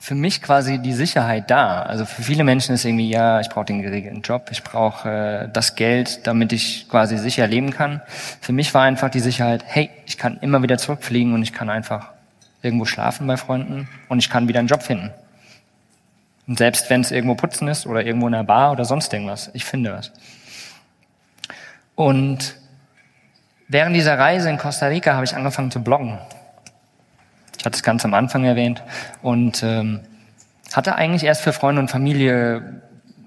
für mich quasi die Sicherheit da. Also für viele Menschen ist irgendwie, ja, ich brauche den geregelten Job, ich brauche äh, das Geld, damit ich quasi sicher leben kann. Für mich war einfach die Sicherheit, hey, ich kann immer wieder zurückfliegen und ich kann einfach irgendwo schlafen bei Freunden und ich kann wieder einen Job finden. Und selbst wenn es irgendwo putzen ist oder irgendwo in einer Bar oder sonst irgendwas, ich finde was. Und während dieser Reise in Costa Rica habe ich angefangen zu bloggen. Ich hatte es ganz am Anfang erwähnt und ähm, hatte eigentlich erst für Freunde und Familie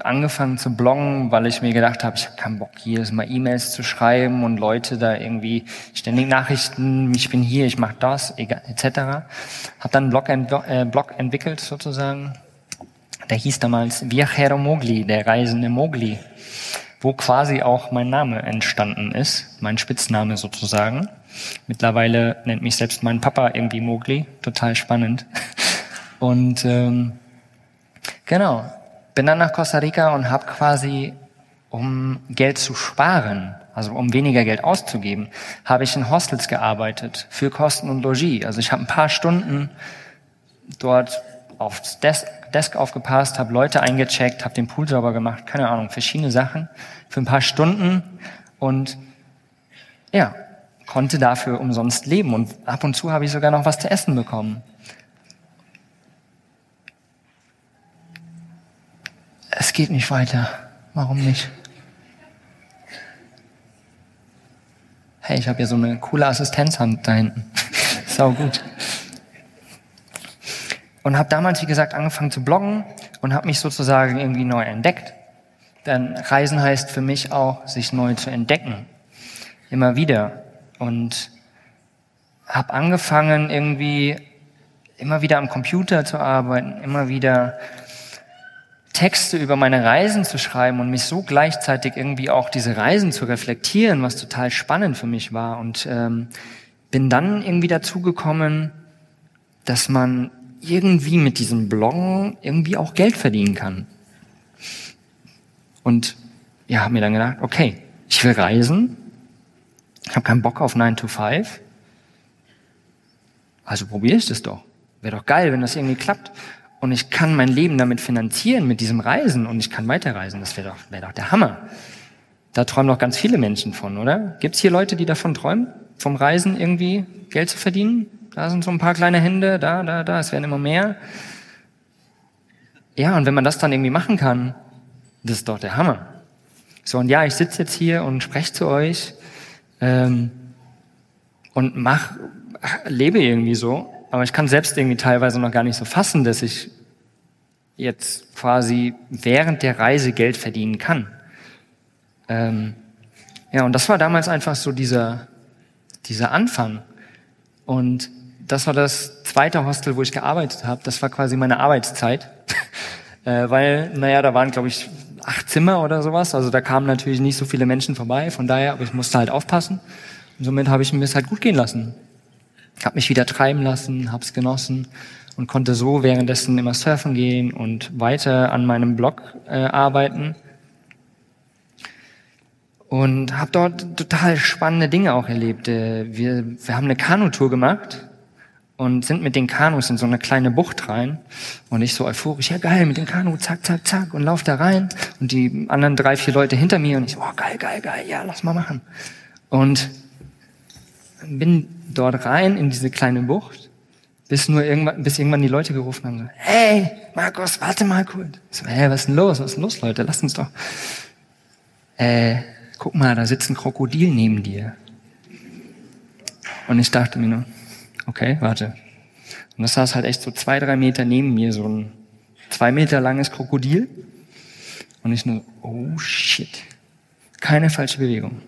angefangen zu bloggen, weil ich mir gedacht habe, ich habe keinen Bock, jedes Mal E-Mails zu schreiben und Leute da irgendwie ständig Nachrichten, ich bin hier, ich mache das, etc. Habe dann einen Blog, äh, Blog entwickelt sozusagen, der hieß damals Viajero Mogli, der reisende Mogli, wo quasi auch mein Name entstanden ist, mein Spitzname sozusagen. Mittlerweile nennt mich selbst mein Papa irgendwie Mogli, total spannend. Und ähm, genau, bin dann nach Costa Rica und habe quasi, um Geld zu sparen, also um weniger Geld auszugeben, habe ich in Hostels gearbeitet für Kosten und Logis. Also ich habe ein paar Stunden dort aufs Desk, Desk aufgepasst, habe Leute eingecheckt, habe den Pool sauber gemacht, keine Ahnung, verschiedene Sachen für ein paar Stunden und ja, konnte dafür umsonst leben und ab und zu habe ich sogar noch was zu essen bekommen. Es geht nicht weiter. Warum nicht? Hey, ich habe ja so eine coole Assistenzhand da hinten. Sau gut und habe damals, wie gesagt, angefangen zu bloggen und habe mich sozusagen irgendwie neu entdeckt. Denn Reisen heißt für mich auch, sich neu zu entdecken. Immer wieder. Und habe angefangen, irgendwie immer wieder am Computer zu arbeiten, immer wieder Texte über meine Reisen zu schreiben und mich so gleichzeitig irgendwie auch diese Reisen zu reflektieren, was total spannend für mich war. Und ähm, bin dann irgendwie dazu gekommen, dass man irgendwie mit diesem Bloggen irgendwie auch Geld verdienen kann. Und ja, habe mir dann gedacht, okay, ich will reisen, ich habe keinen Bock auf 9 to 5, also probiere ich das doch. Wäre doch geil, wenn das irgendwie klappt. Und ich kann mein Leben damit finanzieren, mit diesem Reisen und ich kann weiterreisen. Das wäre doch, wär doch der Hammer. Da träumen doch ganz viele Menschen von, oder? Gibt es hier Leute, die davon träumen, vom Reisen irgendwie Geld zu verdienen? Da sind so ein paar kleine Hände, da, da, da, es werden immer mehr. Ja, und wenn man das dann irgendwie machen kann, das ist doch der Hammer. So, und ja, ich sitze jetzt hier und spreche zu euch ähm, und mach, lebe irgendwie so, aber ich kann selbst irgendwie teilweise noch gar nicht so fassen, dass ich jetzt quasi während der Reise Geld verdienen kann. Ähm, ja, und das war damals einfach so dieser, dieser Anfang. Und das war das zweite Hostel, wo ich gearbeitet habe. Das war quasi meine Arbeitszeit. äh, weil, naja, da waren, glaube ich, acht Zimmer oder sowas. Also da kamen natürlich nicht so viele Menschen vorbei. Von daher, aber ich musste halt aufpassen. Und somit habe ich mir es halt gut gehen lassen. Habe mich wieder treiben lassen, habe es genossen und konnte so währenddessen immer surfen gehen und weiter an meinem Blog äh, arbeiten. Und habe dort total spannende Dinge auch erlebt. Äh, wir, wir haben eine Kanutour gemacht und sind mit den Kanus in so eine kleine Bucht rein. Und ich so euphorisch, ja geil, mit dem Kanu, zack, zack, zack, und lauf da rein. Und die anderen drei, vier Leute hinter mir und ich so, oh geil, geil, geil, ja, lass mal machen. Und bin dort rein in diese kleine Bucht, bis nur irgendwann, bis irgendwann die Leute gerufen haben, so, hey, Markus, warte mal kurz. Ich so, hey, was ist denn los? Was ist denn los, Leute? Lass uns doch. Äh, guck mal, da sitzt ein Krokodil neben dir. Und ich dachte mir nur, Okay, warte. Und das saß halt echt so zwei, drei Meter neben mir, so ein zwei Meter langes Krokodil. Und ich nur, oh shit. Keine falsche Bewegung.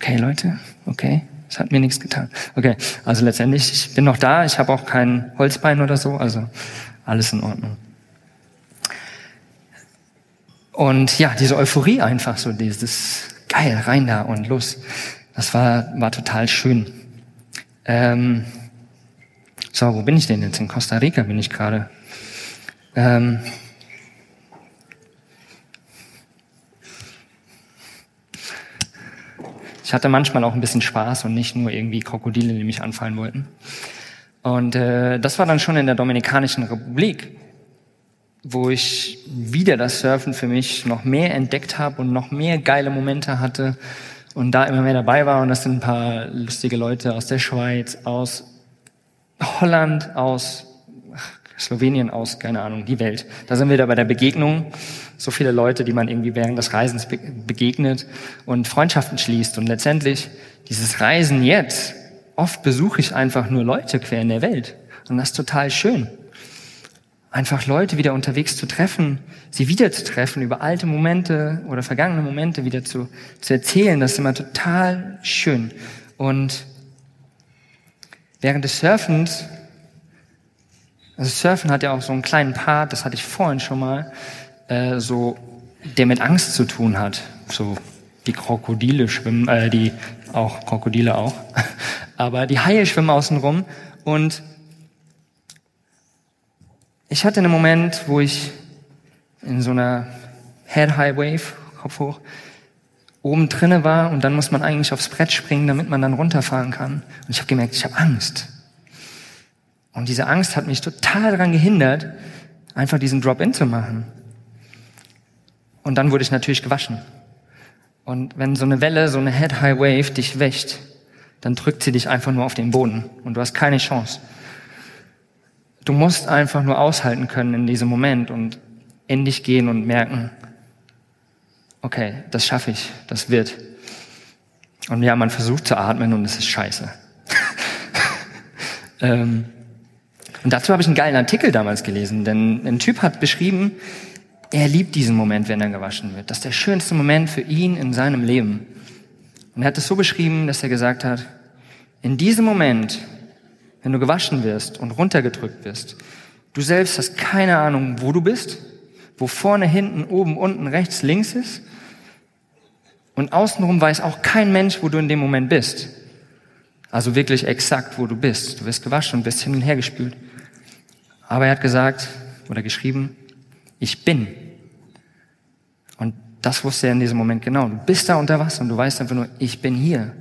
Okay, Leute, okay. Es hat mir nichts getan. Okay, also letztendlich, ich bin noch da, ich habe auch kein Holzbein oder so, also alles in Ordnung. Und ja, diese Euphorie einfach so, dieses geil, rein da und los. Das war, war total schön. Ähm, so, wo bin ich denn jetzt? In Costa Rica bin ich gerade. Ähm, ich hatte manchmal auch ein bisschen Spaß und nicht nur irgendwie Krokodile, die mich anfallen wollten. Und äh, das war dann schon in der Dominikanischen Republik, wo ich wieder das Surfen für mich noch mehr entdeckt habe und noch mehr geile Momente hatte und da immer mehr dabei war. Und das sind ein paar lustige Leute aus der Schweiz, aus Holland, aus Slowenien, aus, keine Ahnung, die Welt. Da sind wir da bei der Begegnung. So viele Leute, die man irgendwie während des Reisens begegnet und Freundschaften schließt. Und letztendlich dieses Reisen jetzt, oft besuche ich einfach nur Leute quer in der Welt. Und das ist total schön. Einfach Leute wieder unterwegs zu treffen, sie wieder zu treffen, über alte Momente oder vergangene Momente wieder zu, zu erzählen, das ist immer total schön. Und während des Surfens, also Surfen hat ja auch so einen kleinen Part, das hatte ich vorhin schon mal, äh, so, der mit Angst zu tun hat. So die Krokodile schwimmen, äh, die auch Krokodile auch, aber die Haie schwimmen außenrum und ich hatte einen Moment, wo ich in so einer Head High Wave, Kopf hoch, oben drinne war und dann muss man eigentlich aufs Brett springen, damit man dann runterfahren kann. Und ich habe gemerkt, ich habe Angst. Und diese Angst hat mich total daran gehindert, einfach diesen Drop-in zu machen. Und dann wurde ich natürlich gewaschen. Und wenn so eine Welle, so eine Head High Wave dich wächt, dann drückt sie dich einfach nur auf den Boden und du hast keine Chance. Du musst einfach nur aushalten können in diesem Moment und in dich gehen und merken, okay, das schaffe ich, das wird. Und ja, man versucht zu atmen und es ist scheiße. ähm, und dazu habe ich einen geilen Artikel damals gelesen, denn ein Typ hat beschrieben, er liebt diesen Moment, wenn er gewaschen wird. Das ist der schönste Moment für ihn in seinem Leben. Und er hat es so beschrieben, dass er gesagt hat, in diesem Moment wenn du gewaschen wirst und runtergedrückt wirst. Du selbst hast keine Ahnung, wo du bist, wo vorne, hinten, oben, unten, rechts, links ist. Und außenrum weiß auch kein Mensch, wo du in dem Moment bist. Also wirklich exakt, wo du bist. Du wirst gewaschen und wirst hin und her gespült. Aber er hat gesagt oder geschrieben, ich bin. Das wusste er in diesem Moment genau. Du bist da unter Wasser und du weißt einfach nur, ich bin hier.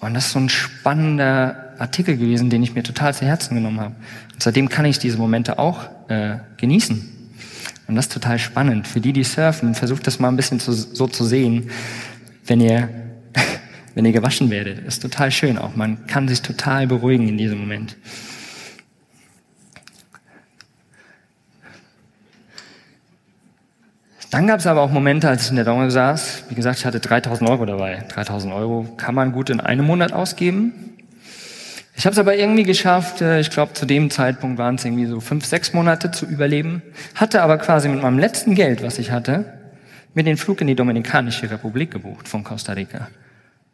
Und das ist so ein spannender Artikel gewesen, den ich mir total zu Herzen genommen habe. Und seitdem kann ich diese Momente auch äh, genießen. Und das ist total spannend. Für die, die surfen, versucht das mal ein bisschen zu, so zu sehen, wenn ihr, wenn ihr gewaschen werdet. Das ist total schön auch. Man kann sich total beruhigen in diesem Moment. Dann gab es aber auch Momente, als ich in der Donau saß. Wie gesagt, ich hatte 3000 Euro dabei. 3000 Euro kann man gut in einem Monat ausgeben. Ich habe es aber irgendwie geschafft, äh, ich glaube zu dem Zeitpunkt waren es irgendwie so fünf, sechs Monate zu überleben, hatte aber quasi mit meinem letzten Geld, was ich hatte, mir den Flug in die Dominikanische Republik gebucht von Costa Rica,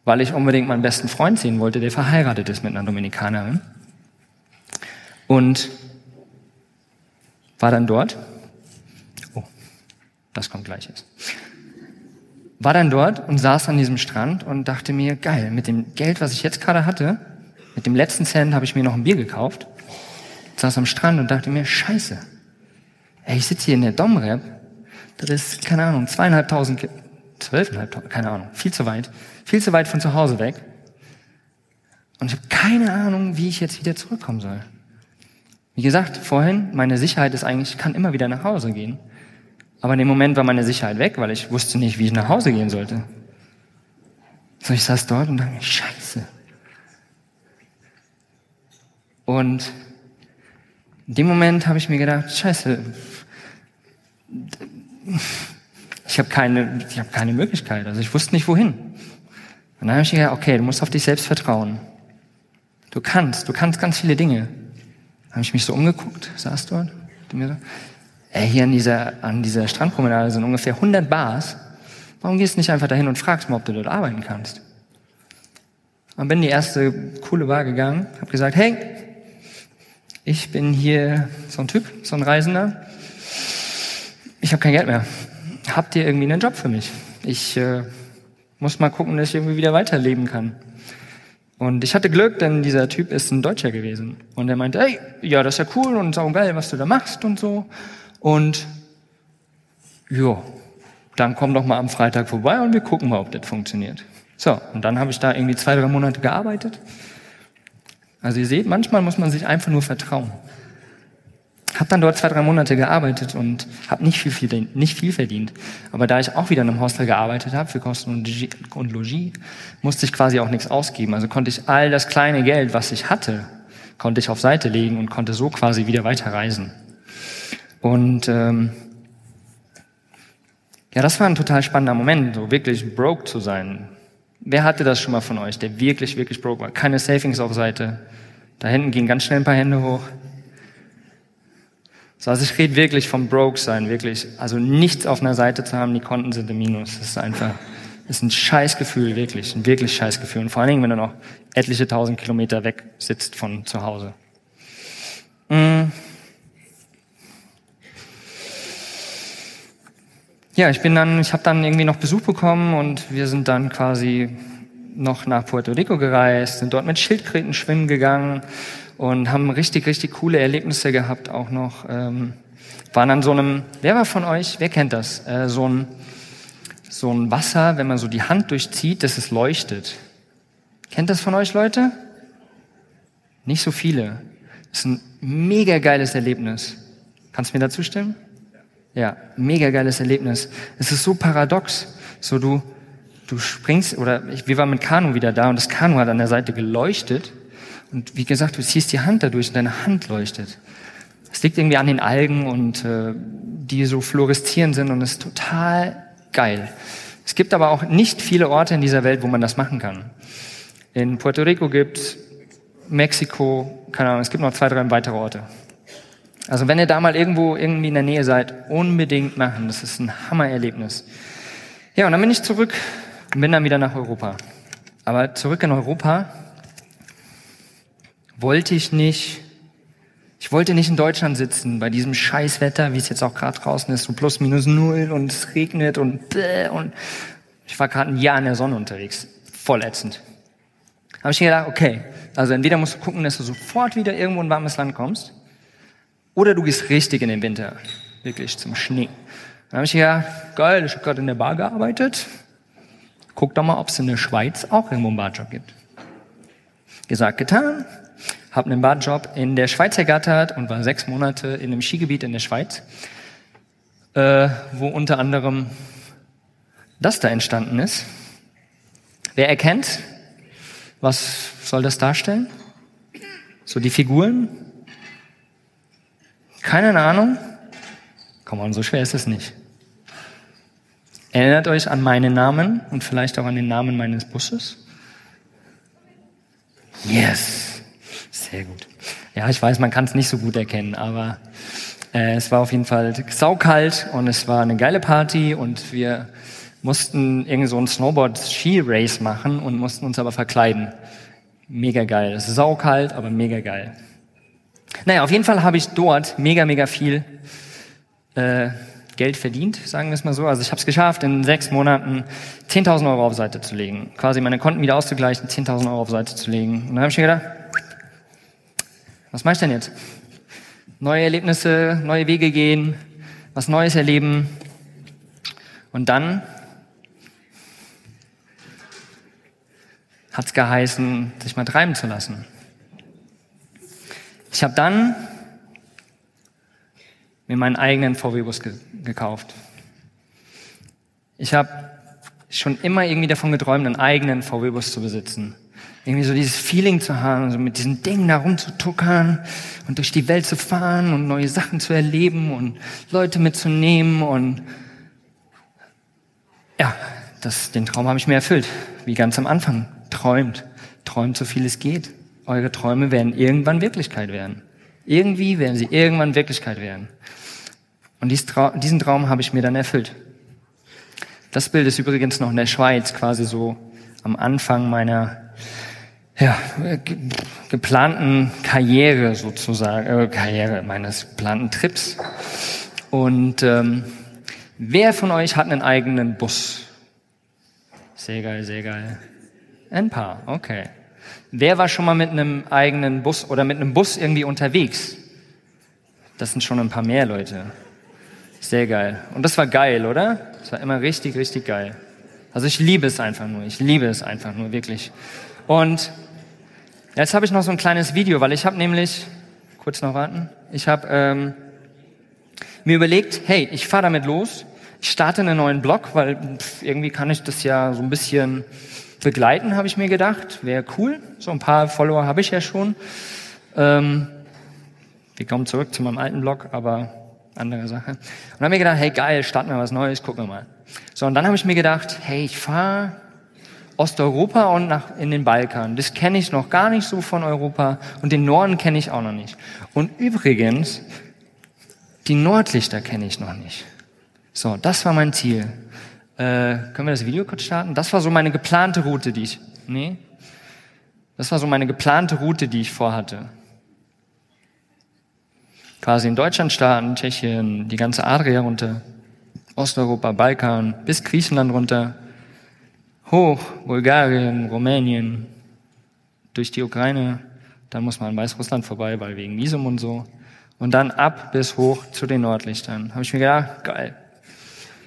weil ich unbedingt meinen besten Freund sehen wollte, der verheiratet ist mit einer Dominikanerin. Und war dann dort das kommt gleich jetzt. War dann dort und saß an diesem Strand und dachte mir, geil, mit dem Geld, was ich jetzt gerade hatte, mit dem letzten Cent habe ich mir noch ein Bier gekauft, saß am Strand und dachte mir, scheiße, ey, ich sitze hier in der Domrep, das ist, keine Ahnung, zweieinhalbtausend, zwölfeinhalbtausend, keine Ahnung, viel zu weit, viel zu weit von zu Hause weg. Und ich habe keine Ahnung, wie ich jetzt wieder zurückkommen soll. Wie gesagt, vorhin, meine Sicherheit ist eigentlich, ich kann immer wieder nach Hause gehen. Aber in dem Moment war meine Sicherheit weg, weil ich wusste nicht, wie ich nach Hause gehen sollte. So, ich saß dort und dachte, scheiße. Und in dem Moment habe ich mir gedacht, scheiße, ich habe keine, ich habe keine Möglichkeit. Also ich wusste nicht, wohin. Und dann habe ich gedacht, okay, du musst auf dich selbst vertrauen. Du kannst, du kannst ganz viele Dinge. Dann habe ich mich so umgeguckt, saß dort, und mir so, ey, hier an dieser, an dieser Strandpromenade sind ungefähr 100 Bars. Warum gehst du nicht einfach dahin und fragst mal, ob du dort arbeiten kannst? Und bin in die erste coole Bar gegangen, habe gesagt, hey, ich bin hier so ein Typ, so ein Reisender. Ich habe kein Geld mehr. Habt ihr irgendwie einen Job für mich? Ich äh, Muss mal gucken, dass ich irgendwie wieder weiterleben kann. Und ich hatte Glück, denn dieser Typ ist ein Deutscher gewesen. Und er meinte, hey, ja, das ist ja cool und saugeil, was du da machst und so. Und ja, dann komm doch mal am Freitag vorbei und wir gucken mal, ob das funktioniert. So, und dann habe ich da irgendwie zwei, drei Monate gearbeitet. Also ihr seht, manchmal muss man sich einfach nur vertrauen. Hab dann dort zwei, drei Monate gearbeitet und habe nicht viel, viel, nicht viel verdient. Aber da ich auch wieder in einem Hostel gearbeitet habe für Kosten und Logis, musste ich quasi auch nichts ausgeben. Also konnte ich all das kleine Geld, was ich hatte, konnte ich auf Seite legen und konnte so quasi wieder weiterreisen. Und ähm, ja, das war ein total spannender Moment, so wirklich broke zu sein. Wer hatte das schon mal von euch, der wirklich, wirklich broke war? Keine Savings auf Seite. Da hinten gehen ganz schnell ein paar Hände hoch. So, also ich rede wirklich vom Broke sein, wirklich. Also nichts auf einer Seite zu haben, die Konten sind im Minus. Das ist einfach, das ist ein Scheißgefühl, wirklich. Ein wirklich Scheißgefühl. Und vor allen Dingen, wenn du noch etliche tausend Kilometer weg sitzt von zu Hause. Mm. Ja, ich bin dann, ich habe dann irgendwie noch Besuch bekommen und wir sind dann quasi noch nach Puerto Rico gereist, sind dort mit Schildkröten schwimmen gegangen und haben richtig, richtig coole Erlebnisse gehabt auch noch. Ähm, waren an so einem, wer war von euch, wer kennt das? Äh, so, ein, so ein Wasser, wenn man so die Hand durchzieht, dass es leuchtet. Kennt das von euch, Leute? Nicht so viele. Das ist ein mega geiles Erlebnis. Kannst du mir dazu stimmen? Ja, mega geiles Erlebnis. Es ist so paradox. So du, du springst, oder ich, wir waren mit Kanu wieder da und das Kanu hat an der Seite geleuchtet und wie gesagt, du ziehst die Hand dadurch und deine Hand leuchtet. Es liegt irgendwie an den Algen und äh, die so fluoreszieren sind und es ist total geil. Es gibt aber auch nicht viele Orte in dieser Welt, wo man das machen kann. In Puerto Rico gibt's Mexiko, keine Ahnung, es gibt noch zwei, drei weitere Orte. Also wenn ihr da mal irgendwo irgendwie in der Nähe seid, unbedingt machen. Das ist ein Hammererlebnis. Ja, und dann bin ich zurück und bin dann wieder nach Europa. Aber zurück in Europa wollte ich nicht, ich wollte nicht in Deutschland sitzen, bei diesem Scheißwetter, wie es jetzt auch gerade draußen ist, so plus minus null und es regnet und bäh, und ich war gerade ein Jahr in der Sonne unterwegs. Voll ätzend. Habe ich mir gedacht, okay, also entweder musst du gucken, dass du sofort wieder irgendwo in ein warmes Land kommst, oder du gehst richtig in den Winter, wirklich zum Schnee. Dann habe ich gedacht, geil, ich habe gerade in der Bar gearbeitet. Guck doch mal, ob es in der Schweiz auch irgendwo einen Barjob gibt. Gesagt, getan habe einen Badjob in der Schweiz ergattert und war sechs Monate in einem Skigebiet in der Schweiz, äh, wo unter anderem das da entstanden ist. Wer erkennt, was soll das darstellen? So die Figuren? Keine Ahnung? Komm on, so schwer ist es nicht. Erinnert euch an meinen Namen und vielleicht auch an den Namen meines Busses? Yes. Sehr gut. Ja, ich weiß, man kann es nicht so gut erkennen, aber äh, es war auf jeden Fall saukalt und es war eine geile Party und wir mussten irgend so ein Snowboard-Ski-Race machen und mussten uns aber verkleiden. Mega geil. Es ist saukalt, aber mega geil. Naja, auf jeden Fall habe ich dort mega, mega viel äh, Geld verdient, sagen wir es mal so. Also ich habe es geschafft, in sechs Monaten 10.000 Euro auf Seite zu legen. Quasi meine Konten wieder auszugleichen, 10.000 Euro auf Seite zu legen. Und dann habe ich mir gedacht, was mache ich denn jetzt? Neue Erlebnisse, neue Wege gehen, was Neues erleben. Und dann hat es geheißen, sich mal treiben zu lassen. Ich habe dann mir meinen eigenen VW-Bus ge gekauft. Ich habe schon immer irgendwie davon geträumt, einen eigenen VW-Bus zu besitzen irgendwie so dieses Feeling zu haben, so mit diesen Dingen da rumzutuckern und durch die Welt zu fahren und neue Sachen zu erleben und Leute mitzunehmen und ja, das, den Traum habe ich mir erfüllt, wie ganz am Anfang. Träumt, träumt so viel es geht. Eure Träume werden irgendwann Wirklichkeit werden. Irgendwie werden sie irgendwann Wirklichkeit werden. Und diesen Traum habe ich mir dann erfüllt. Das Bild ist übrigens noch in der Schweiz, quasi so am Anfang meiner ja, geplanten Karriere sozusagen, äh, Karriere meines geplanten Trips. Und ähm, wer von euch hat einen eigenen Bus? Sehr geil, sehr geil. Ein paar, okay. Wer war schon mal mit einem eigenen Bus oder mit einem Bus irgendwie unterwegs? Das sind schon ein paar mehr Leute. Sehr geil. Und das war geil, oder? Das war immer richtig, richtig geil. Also ich liebe es einfach nur. Ich liebe es einfach nur, wirklich. Und jetzt habe ich noch so ein kleines Video, weil ich habe nämlich, kurz noch warten, ich habe ähm, mir überlegt, hey, ich fahre damit los, ich starte einen neuen Blog, weil pff, irgendwie kann ich das ja so ein bisschen begleiten, habe ich mir gedacht. Wäre cool. So ein paar Follower habe ich ja schon. Ähm, wir kommen zurück zu meinem alten Blog, aber andere Sache. Und habe mir gedacht, hey geil, starten wir was Neues, gucken wir mal. So, und dann habe ich mir gedacht, hey, ich fahre Osteuropa und nach, in den Balkan. Das kenne ich noch gar nicht so von Europa und den Norden kenne ich auch noch nicht. Und übrigens, die Nordlichter kenne ich noch nicht. So, das war mein Ziel. Äh, können wir das Video kurz starten? Das war so meine geplante Route, die ich, nee? Das war so meine geplante Route, die ich vorhatte. Quasi in Deutschland starten, Tschechien, die ganze Adria runter, Osteuropa, Balkan, bis Griechenland runter, hoch, Bulgarien, Rumänien, durch die Ukraine, dann muss man an Weißrussland vorbei, weil wegen Visum und so. Und dann ab bis hoch zu den Nordlichtern. Habe ich mir gedacht, geil.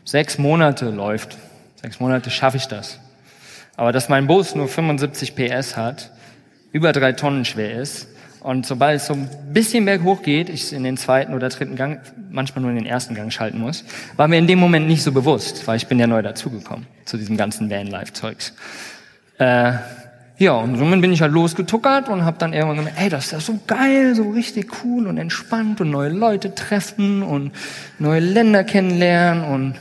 Sechs Monate läuft. Sechs Monate schaffe ich das. Aber dass mein Bus nur 75 PS hat, über drei Tonnen schwer ist und sobald es so ein bisschen berghoch geht, ich in den zweiten oder dritten Gang, manchmal nur in den ersten Gang schalten muss, war mir in dem Moment nicht so bewusst, weil ich bin ja neu dazugekommen zu diesem ganzen Vanlife-Zeugs. Äh, ja, und somit bin ich halt losgetuckert und habe dann irgendwann gemerkt, ey, das ist ja so geil, so richtig cool und entspannt und neue Leute treffen und neue Länder kennenlernen und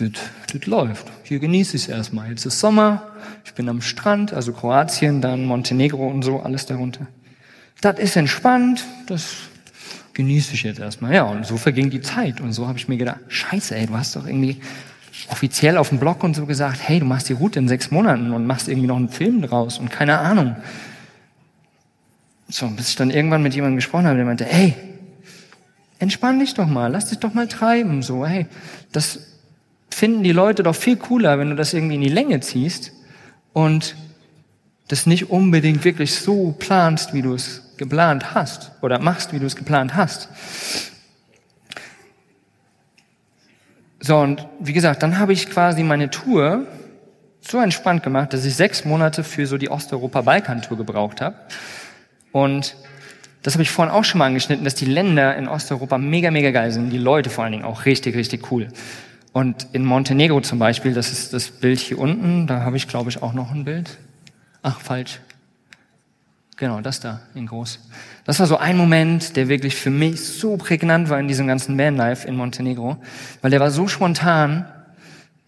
das, das läuft. Hier genieße ich es erstmal. Jetzt ist Sommer, ich bin am Strand, also Kroatien, dann Montenegro und so, alles darunter. Das ist entspannt, das genieße ich jetzt erstmal. Ja, und so verging die Zeit. Und so habe ich mir gedacht, scheiße, ey, du hast doch irgendwie offiziell auf dem Blog und so gesagt, hey, du machst die Route in sechs Monaten und machst irgendwie noch einen Film draus und keine Ahnung. So, bis ich dann irgendwann mit jemandem gesprochen habe, der meinte, hey, entspann dich doch mal, lass dich doch mal treiben, so, hey, das finden die Leute doch viel cooler, wenn du das irgendwie in die Länge ziehst und das nicht unbedingt wirklich so planst, wie du es geplant hast oder machst, wie du es geplant hast. So, und wie gesagt, dann habe ich quasi meine Tour so entspannt gemacht, dass ich sechs Monate für so die Osteuropa-Balkan-Tour gebraucht habe. Und das habe ich vorhin auch schon mal angeschnitten, dass die Länder in Osteuropa mega, mega geil sind, die Leute vor allen Dingen auch richtig, richtig cool. Und in Montenegro zum Beispiel, das ist das Bild hier unten, da habe ich glaube ich auch noch ein Bild. Ach, falsch. Genau, das da in groß. Das war so ein Moment, der wirklich für mich so prägnant war in diesem ganzen Vanlife in Montenegro, weil der war so spontan.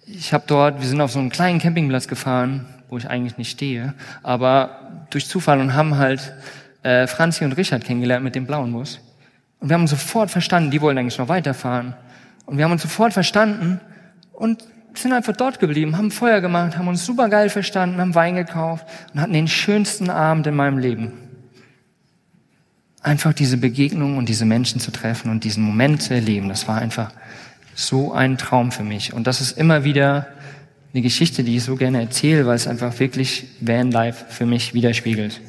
Ich habe dort, wir sind auf so einen kleinen Campingplatz gefahren, wo ich eigentlich nicht stehe, aber durch Zufall und haben halt äh, Franzi und Richard kennengelernt mit dem blauen Bus. Und wir haben sofort verstanden, die wollen eigentlich noch weiterfahren. Und wir haben uns sofort verstanden und sind einfach dort geblieben, haben Feuer gemacht, haben uns super geil verstanden, haben Wein gekauft und hatten den schönsten Abend in meinem Leben. Einfach diese Begegnung und diese Menschen zu treffen und diesen Moment zu erleben, das war einfach so ein Traum für mich. Und das ist immer wieder eine Geschichte, die ich so gerne erzähle, weil es einfach wirklich Vanlife für mich widerspiegelt.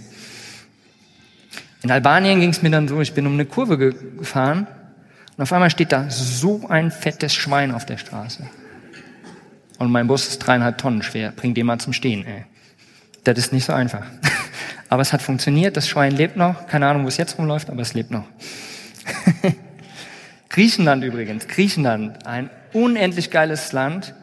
In Albanien ging es mir dann so, ich bin um eine Kurve gefahren und auf einmal steht da so ein fettes Schwein auf der Straße. Und mein Bus ist dreieinhalb Tonnen schwer. Bring den mal zum Stehen, ey. Das ist nicht so einfach. Aber es hat funktioniert. Das Schwein lebt noch. Keine Ahnung, wo es jetzt rumläuft, aber es lebt noch. Griechenland übrigens. Griechenland. Ein unendlich geiles Land.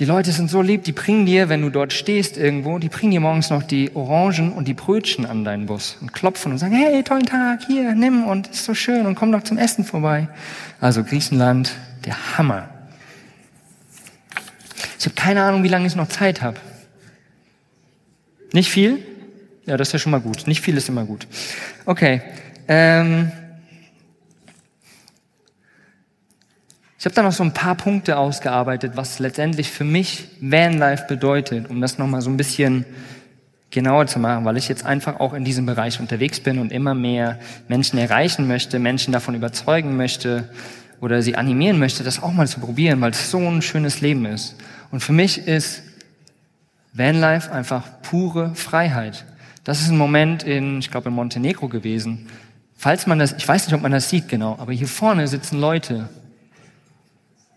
Die Leute sind so lieb, die bringen dir, wenn du dort stehst irgendwo, die bringen dir morgens noch die Orangen und die Brötchen an deinen Bus und klopfen und sagen, hey, tollen Tag, hier, nimm und ist so schön und komm doch zum Essen vorbei. Also Griechenland, der Hammer. Ich habe keine Ahnung, wie lange ich noch Zeit habe. Nicht viel? Ja, das ist ja schon mal gut. Nicht viel ist immer gut. Okay. Ähm ich habe da noch so ein paar Punkte ausgearbeitet, was letztendlich für mich Vanlife bedeutet, um das nochmal so ein bisschen genauer zu machen, weil ich jetzt einfach auch in diesem Bereich unterwegs bin und immer mehr Menschen erreichen möchte, Menschen davon überzeugen möchte oder sie animieren möchte, das auch mal zu probieren, weil es so ein schönes Leben ist. Und für mich ist Vanlife einfach pure Freiheit. Das ist ein Moment in, ich glaube, in Montenegro gewesen. Falls man das, ich weiß nicht, ob man das sieht genau, aber hier vorne sitzen Leute.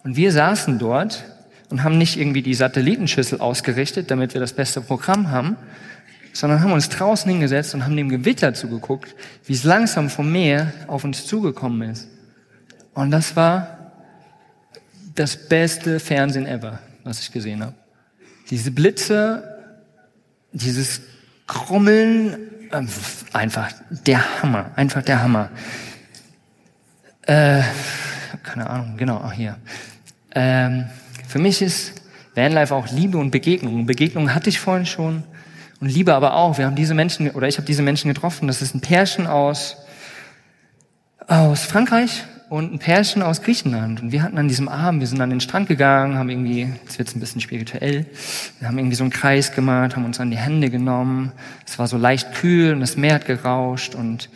Und wir saßen dort und haben nicht irgendwie die Satellitenschüssel ausgerichtet, damit wir das beste Programm haben, sondern haben uns draußen hingesetzt und haben dem Gewitter zugeguckt, wie es langsam vom Meer auf uns zugekommen ist. Und das war das beste Fernsehen ever, was ich gesehen habe. Diese Blitze, dieses Krummeln, äh, einfach der Hammer, einfach der Hammer. Äh, keine Ahnung, genau, ach hier. Ähm, für mich ist Vanlife auch Liebe und Begegnung. Begegnung hatte ich vorhin schon und Liebe aber auch. Wir haben diese Menschen, oder ich habe diese Menschen getroffen. Das ist ein Pärchen aus, aus Frankreich und ein Pärchen aus Griechenland. Und wir hatten an diesem Abend, wir sind an den Strand gegangen, haben irgendwie, jetzt wird's ein bisschen spirituell, wir haben irgendwie so einen Kreis gemacht, haben uns an die Hände genommen. Es war so leicht kühl und das Meer hat gerauscht und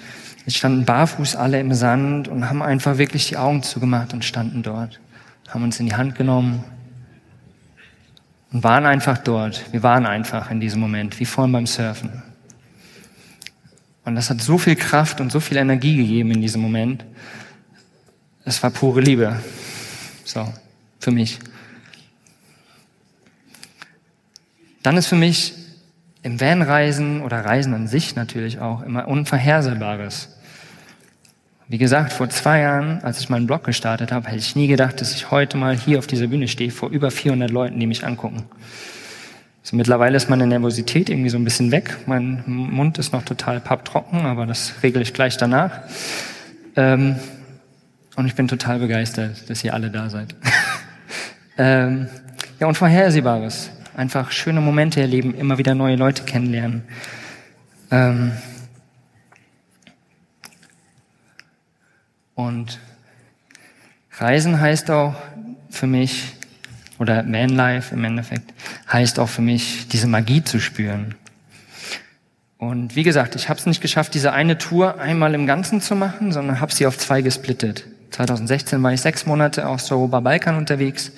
wir standen barfuß alle im Sand und haben einfach wirklich die Augen zugemacht und standen dort, haben uns in die Hand genommen und waren einfach dort. Wir waren einfach in diesem Moment, wie vorhin beim Surfen. Und das hat so viel Kraft und so viel Energie gegeben in diesem Moment. Es war pure Liebe. So, für mich. Dann ist für mich im Vanreisen oder Reisen an sich natürlich auch immer Unvorhersehbares. Wie gesagt, vor zwei Jahren, als ich meinen Blog gestartet habe, hätte ich nie gedacht, dass ich heute mal hier auf dieser Bühne stehe, vor über 400 Leuten, die mich angucken. So, mittlerweile ist meine Nervosität irgendwie so ein bisschen weg. Mein Mund ist noch total papptrocken, aber das regle ich gleich danach. Ähm, und ich bin total begeistert, dass ihr alle da seid. ähm, ja, und Vorhersehbares. Einfach schöne Momente erleben, immer wieder neue Leute kennenlernen. Ähm, Und Reisen heißt auch für mich, oder Manlife im Endeffekt, heißt auch für mich, diese Magie zu spüren. Und wie gesagt, ich habe es nicht geschafft, diese eine Tour einmal im Ganzen zu machen, sondern habe sie auf zwei gesplittet. 2016 war ich sechs Monate auf Europa Balkan unterwegs.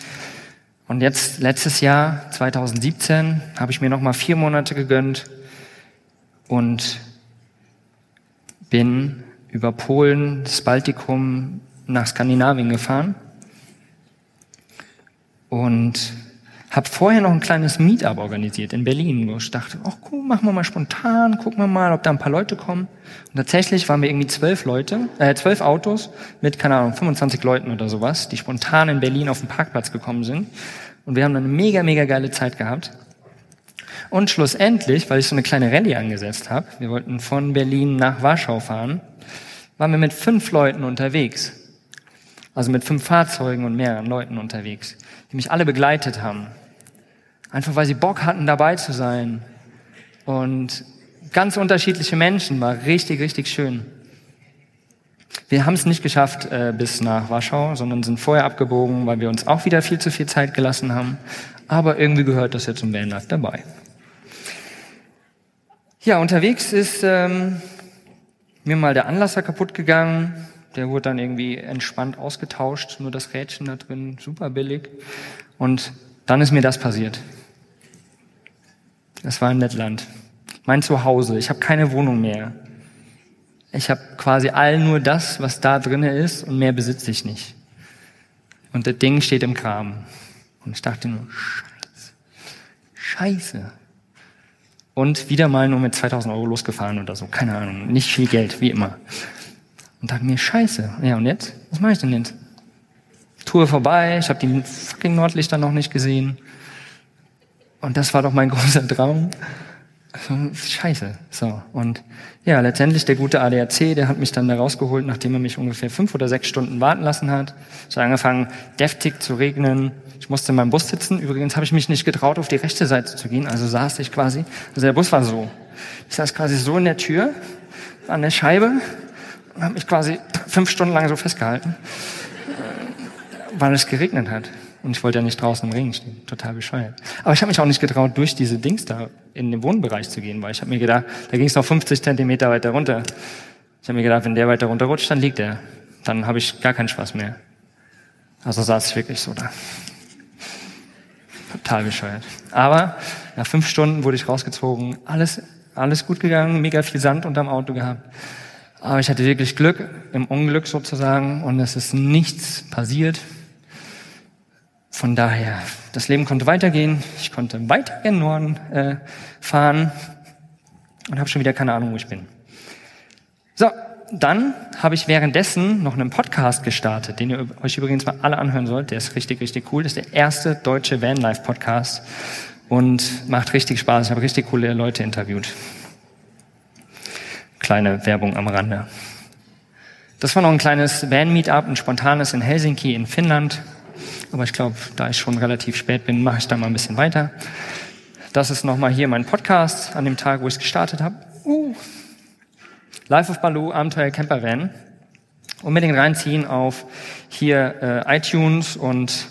Und jetzt, letztes Jahr, 2017, habe ich mir nochmal vier Monate gegönnt und bin über Polen, das Baltikum nach Skandinavien gefahren und habe vorher noch ein kleines Meetup organisiert in Berlin, wo ich dachte, ach cool, machen wir mal spontan, gucken wir mal, ob da ein paar Leute kommen. Und tatsächlich waren wir irgendwie zwölf Leute, äh, zwölf Autos mit, keine Ahnung, 25 Leuten oder sowas, die spontan in Berlin auf den Parkplatz gekommen sind. Und wir haben dann eine mega, mega geile Zeit gehabt. Und schlussendlich, weil ich so eine kleine Rallye angesetzt habe, wir wollten von Berlin nach Warschau fahren, waren wir mit fünf Leuten unterwegs. Also mit fünf Fahrzeugen und mehreren Leuten unterwegs, die mich alle begleitet haben. Einfach weil sie Bock hatten, dabei zu sein. Und ganz unterschiedliche Menschen, war richtig, richtig schön. Wir haben es nicht geschafft äh, bis nach Warschau, sondern sind vorher abgebogen, weil wir uns auch wieder viel zu viel Zeit gelassen haben. Aber irgendwie gehört das jetzt zum Vanlife dabei. Ja, unterwegs ist ähm, mir mal der Anlasser kaputt gegangen. Der wurde dann irgendwie entspannt ausgetauscht, nur das Rädchen da drin, super billig. Und dann ist mir das passiert. Das war in Lettland. Mein Zuhause. Ich habe keine Wohnung mehr. Ich habe quasi all nur das, was da drin ist und mehr besitze ich nicht. Und das Ding steht im Kram. Und ich dachte nur, Scheiße. Scheiße und wieder mal nur mit 2000 Euro losgefahren oder so. Keine Ahnung, nicht viel Geld, wie immer. Und dachte mir, scheiße. Ja, und jetzt? Was mache ich denn jetzt? Tour vorbei, ich habe die fucking Nordlichter noch nicht gesehen. Und das war doch mein großer Traum. Also, scheiße. So. Und ja, letztendlich der gute ADAC, der hat mich dann da rausgeholt, nachdem er mich ungefähr fünf oder sechs Stunden warten lassen hat. Es hat angefangen, deftig zu regnen. Ich musste in meinem Bus sitzen. Übrigens habe ich mich nicht getraut, auf die rechte Seite zu gehen. Also saß ich quasi. Also der Bus war so. Ich saß quasi so in der Tür, an der Scheibe und habe mich quasi fünf Stunden lang so festgehalten, weil es geregnet hat. Und ich wollte ja nicht draußen im Regen stehen. Total bescheuert. Aber ich habe mich auch nicht getraut, durch diese Dings da in den Wohnbereich zu gehen, weil ich habe mir gedacht, da ging es noch 50 Zentimeter weiter runter. Ich habe mir gedacht, wenn der weiter runterrutscht, dann liegt er. Dann habe ich gar keinen Spaß mehr. Also saß ich wirklich so da. Total bescheuert. Aber nach fünf Stunden wurde ich rausgezogen. Alles, alles gut gegangen, mega viel Sand unterm Auto gehabt. Aber ich hatte wirklich Glück, im Unglück sozusagen, und es ist nichts passiert. Von daher, das Leben konnte weitergehen. Ich konnte weiter in den Norden äh, fahren und habe schon wieder keine Ahnung, wo ich bin. So, dann habe ich währenddessen noch einen Podcast gestartet, den ihr euch übrigens mal alle anhören sollt. Der ist richtig, richtig cool. Das ist der erste deutsche Vanlife-Podcast und macht richtig Spaß. Ich habe richtig coole Leute interviewt. Kleine Werbung am Rande. Das war noch ein kleines Van-Meetup, ein spontanes in Helsinki in Finnland. Aber ich glaube, da ich schon relativ spät bin, mache ich da mal ein bisschen weiter. Das ist nochmal hier mein Podcast an dem Tag, wo ich es gestartet habe. Uh. Life of Baloo, Abenteuer Camper Van. Unbedingt reinziehen auf hier äh, iTunes und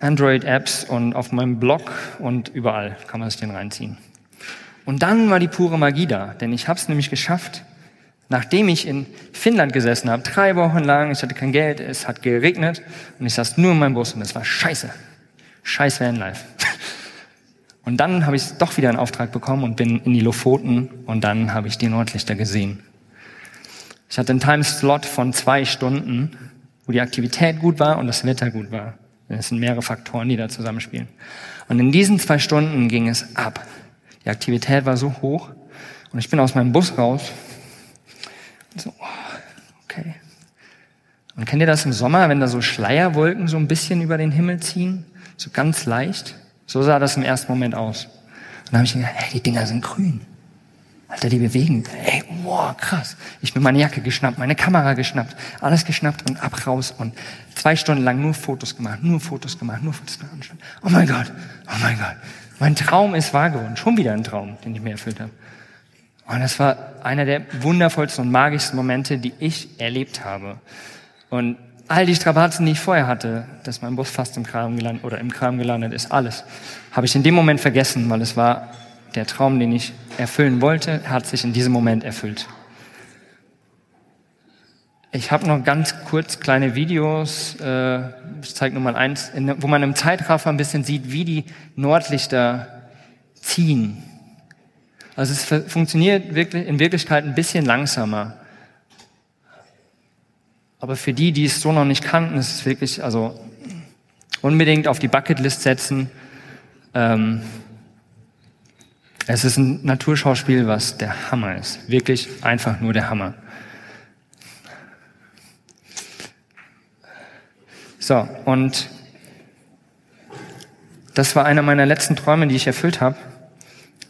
Android-Apps und auf meinem Blog und überall kann man sich den reinziehen. Und dann war die pure Magie da, denn ich habe es nämlich geschafft, nachdem ich in Finnland gesessen habe, drei Wochen lang, ich hatte kein Geld, es hat geregnet und ich saß nur in meinem Bus und es war scheiße. Scheiß Vanlife. Und dann habe ich doch wieder einen Auftrag bekommen und bin in die Lofoten und dann habe ich die Nordlichter gesehen. Ich hatte einen Timeslot von zwei Stunden, wo die Aktivität gut war und das Wetter gut war. Es sind mehrere Faktoren, die da zusammenspielen. Und in diesen zwei Stunden ging es ab. Die Aktivität war so hoch und ich bin aus meinem Bus raus. So, okay. Und kennt ihr das im Sommer, wenn da so Schleierwolken so ein bisschen über den Himmel ziehen? So ganz leicht? So sah das im ersten Moment aus. Und dann habe ich gedacht, hey, die Dinger sind grün. Alter, die bewegen. Ey, wow, krass. Ich bin meine Jacke geschnappt, meine Kamera geschnappt, alles geschnappt und ab raus und zwei Stunden lang nur Fotos gemacht, nur Fotos gemacht, nur Fotos gemacht. Oh mein Gott, oh mein Gott. Mein Traum ist wahr geworden. Schon wieder ein Traum, den ich mir erfüllt habe. Und das war einer der wundervollsten und magischsten Momente, die ich erlebt habe. Und all die Strapazen, die ich vorher hatte, dass mein Bus fast im Kram gelandet oder im Kram gelandet ist, alles, habe ich in dem Moment vergessen, weil es war der Traum, den ich erfüllen wollte, hat sich in diesem Moment erfüllt. Ich habe noch ganz kurz kleine Videos, äh, ich zeige nur mal eins, in, wo man im Zeitraffer ein bisschen sieht, wie die Nordlichter ziehen. Also es funktioniert wirklich, in Wirklichkeit ein bisschen langsamer. Aber für die, die es so noch nicht kannten, ist es wirklich, also unbedingt auf die Bucketlist setzen. Ähm, es ist ein Naturschauspiel, was der Hammer ist. Wirklich einfach nur der Hammer. So, und das war einer meiner letzten Träume, die ich erfüllt habe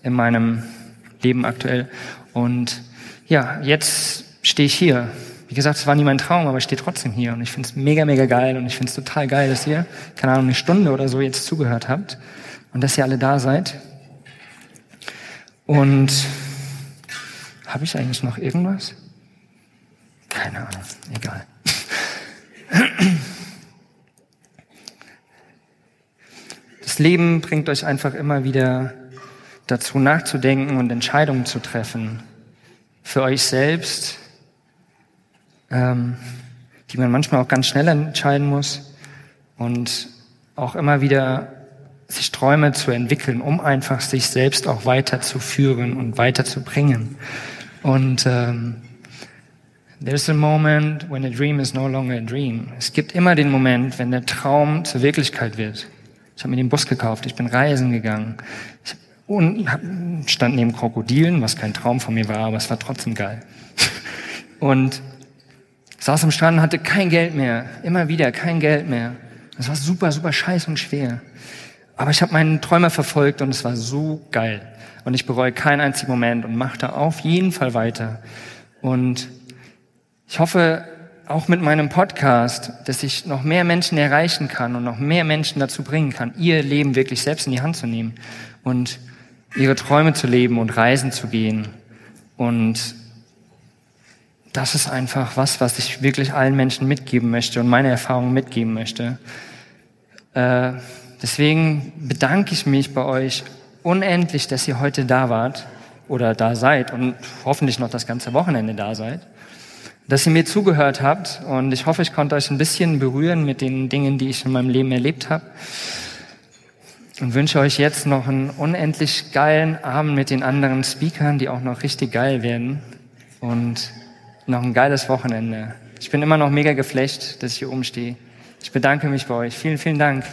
in meinem Leben aktuell. Und ja, jetzt stehe ich hier. Wie gesagt, es war nie mein Traum, aber ich stehe trotzdem hier und ich finde es mega, mega geil und ich finde es total geil, dass ihr, keine Ahnung, eine Stunde oder so jetzt zugehört habt und dass ihr alle da seid. Und habe ich eigentlich noch irgendwas? Keine Ahnung, egal. Das Leben bringt euch einfach immer wieder dazu nachzudenken und Entscheidungen zu treffen. Für euch selbst, ähm, die man manchmal auch ganz schnell entscheiden muss. Und auch immer wieder sich Träume zu entwickeln, um einfach sich selbst auch weiterzuführen und weiterzubringen. Und ähm, there's a moment when a dream is no longer a dream. Es gibt immer den Moment, wenn der Traum zur Wirklichkeit wird. Ich habe mir den Bus gekauft, ich bin reisen gegangen. Ich und stand neben Krokodilen, was kein Traum von mir war, aber es war trotzdem geil. Und saß am Strand und hatte kein Geld mehr. Immer wieder kein Geld mehr. Das war super, super scheiß und schwer. Aber ich habe meinen Träumer verfolgt und es war so geil. Und ich bereue keinen einzigen Moment und mache da auf jeden Fall weiter. Und ich hoffe auch mit meinem Podcast, dass ich noch mehr Menschen erreichen kann und noch mehr Menschen dazu bringen kann, ihr Leben wirklich selbst in die Hand zu nehmen und ihre Träume zu leben und reisen zu gehen. Und das ist einfach was, was ich wirklich allen Menschen mitgeben möchte und meine Erfahrungen mitgeben möchte. Äh, Deswegen bedanke ich mich bei euch unendlich, dass ihr heute da wart oder da seid und hoffentlich noch das ganze Wochenende da seid, dass ihr mir zugehört habt und ich hoffe, ich konnte euch ein bisschen berühren mit den Dingen, die ich in meinem Leben erlebt habe. Und wünsche euch jetzt noch einen unendlich geilen Abend mit den anderen Speakern, die auch noch richtig geil werden und noch ein geiles Wochenende. Ich bin immer noch mega geflecht, dass ich hier oben stehe. Ich bedanke mich bei euch. Vielen, vielen Dank.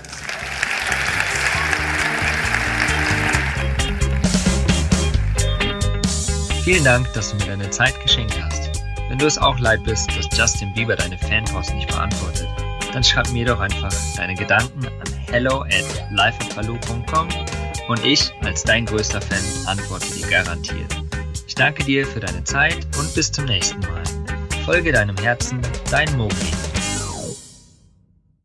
Vielen Dank, dass du mir deine Zeit geschenkt hast. Wenn du es auch leid bist, dass Justin Bieber deine Fanpost nicht beantwortet, dann schreib mir doch einfach deine Gedanken an hello at lifeatpalu.com und ich als dein größter Fan antworte dir garantiert. Ich danke dir für deine Zeit und bis zum nächsten Mal. Folge deinem Herzen, dein Mogli.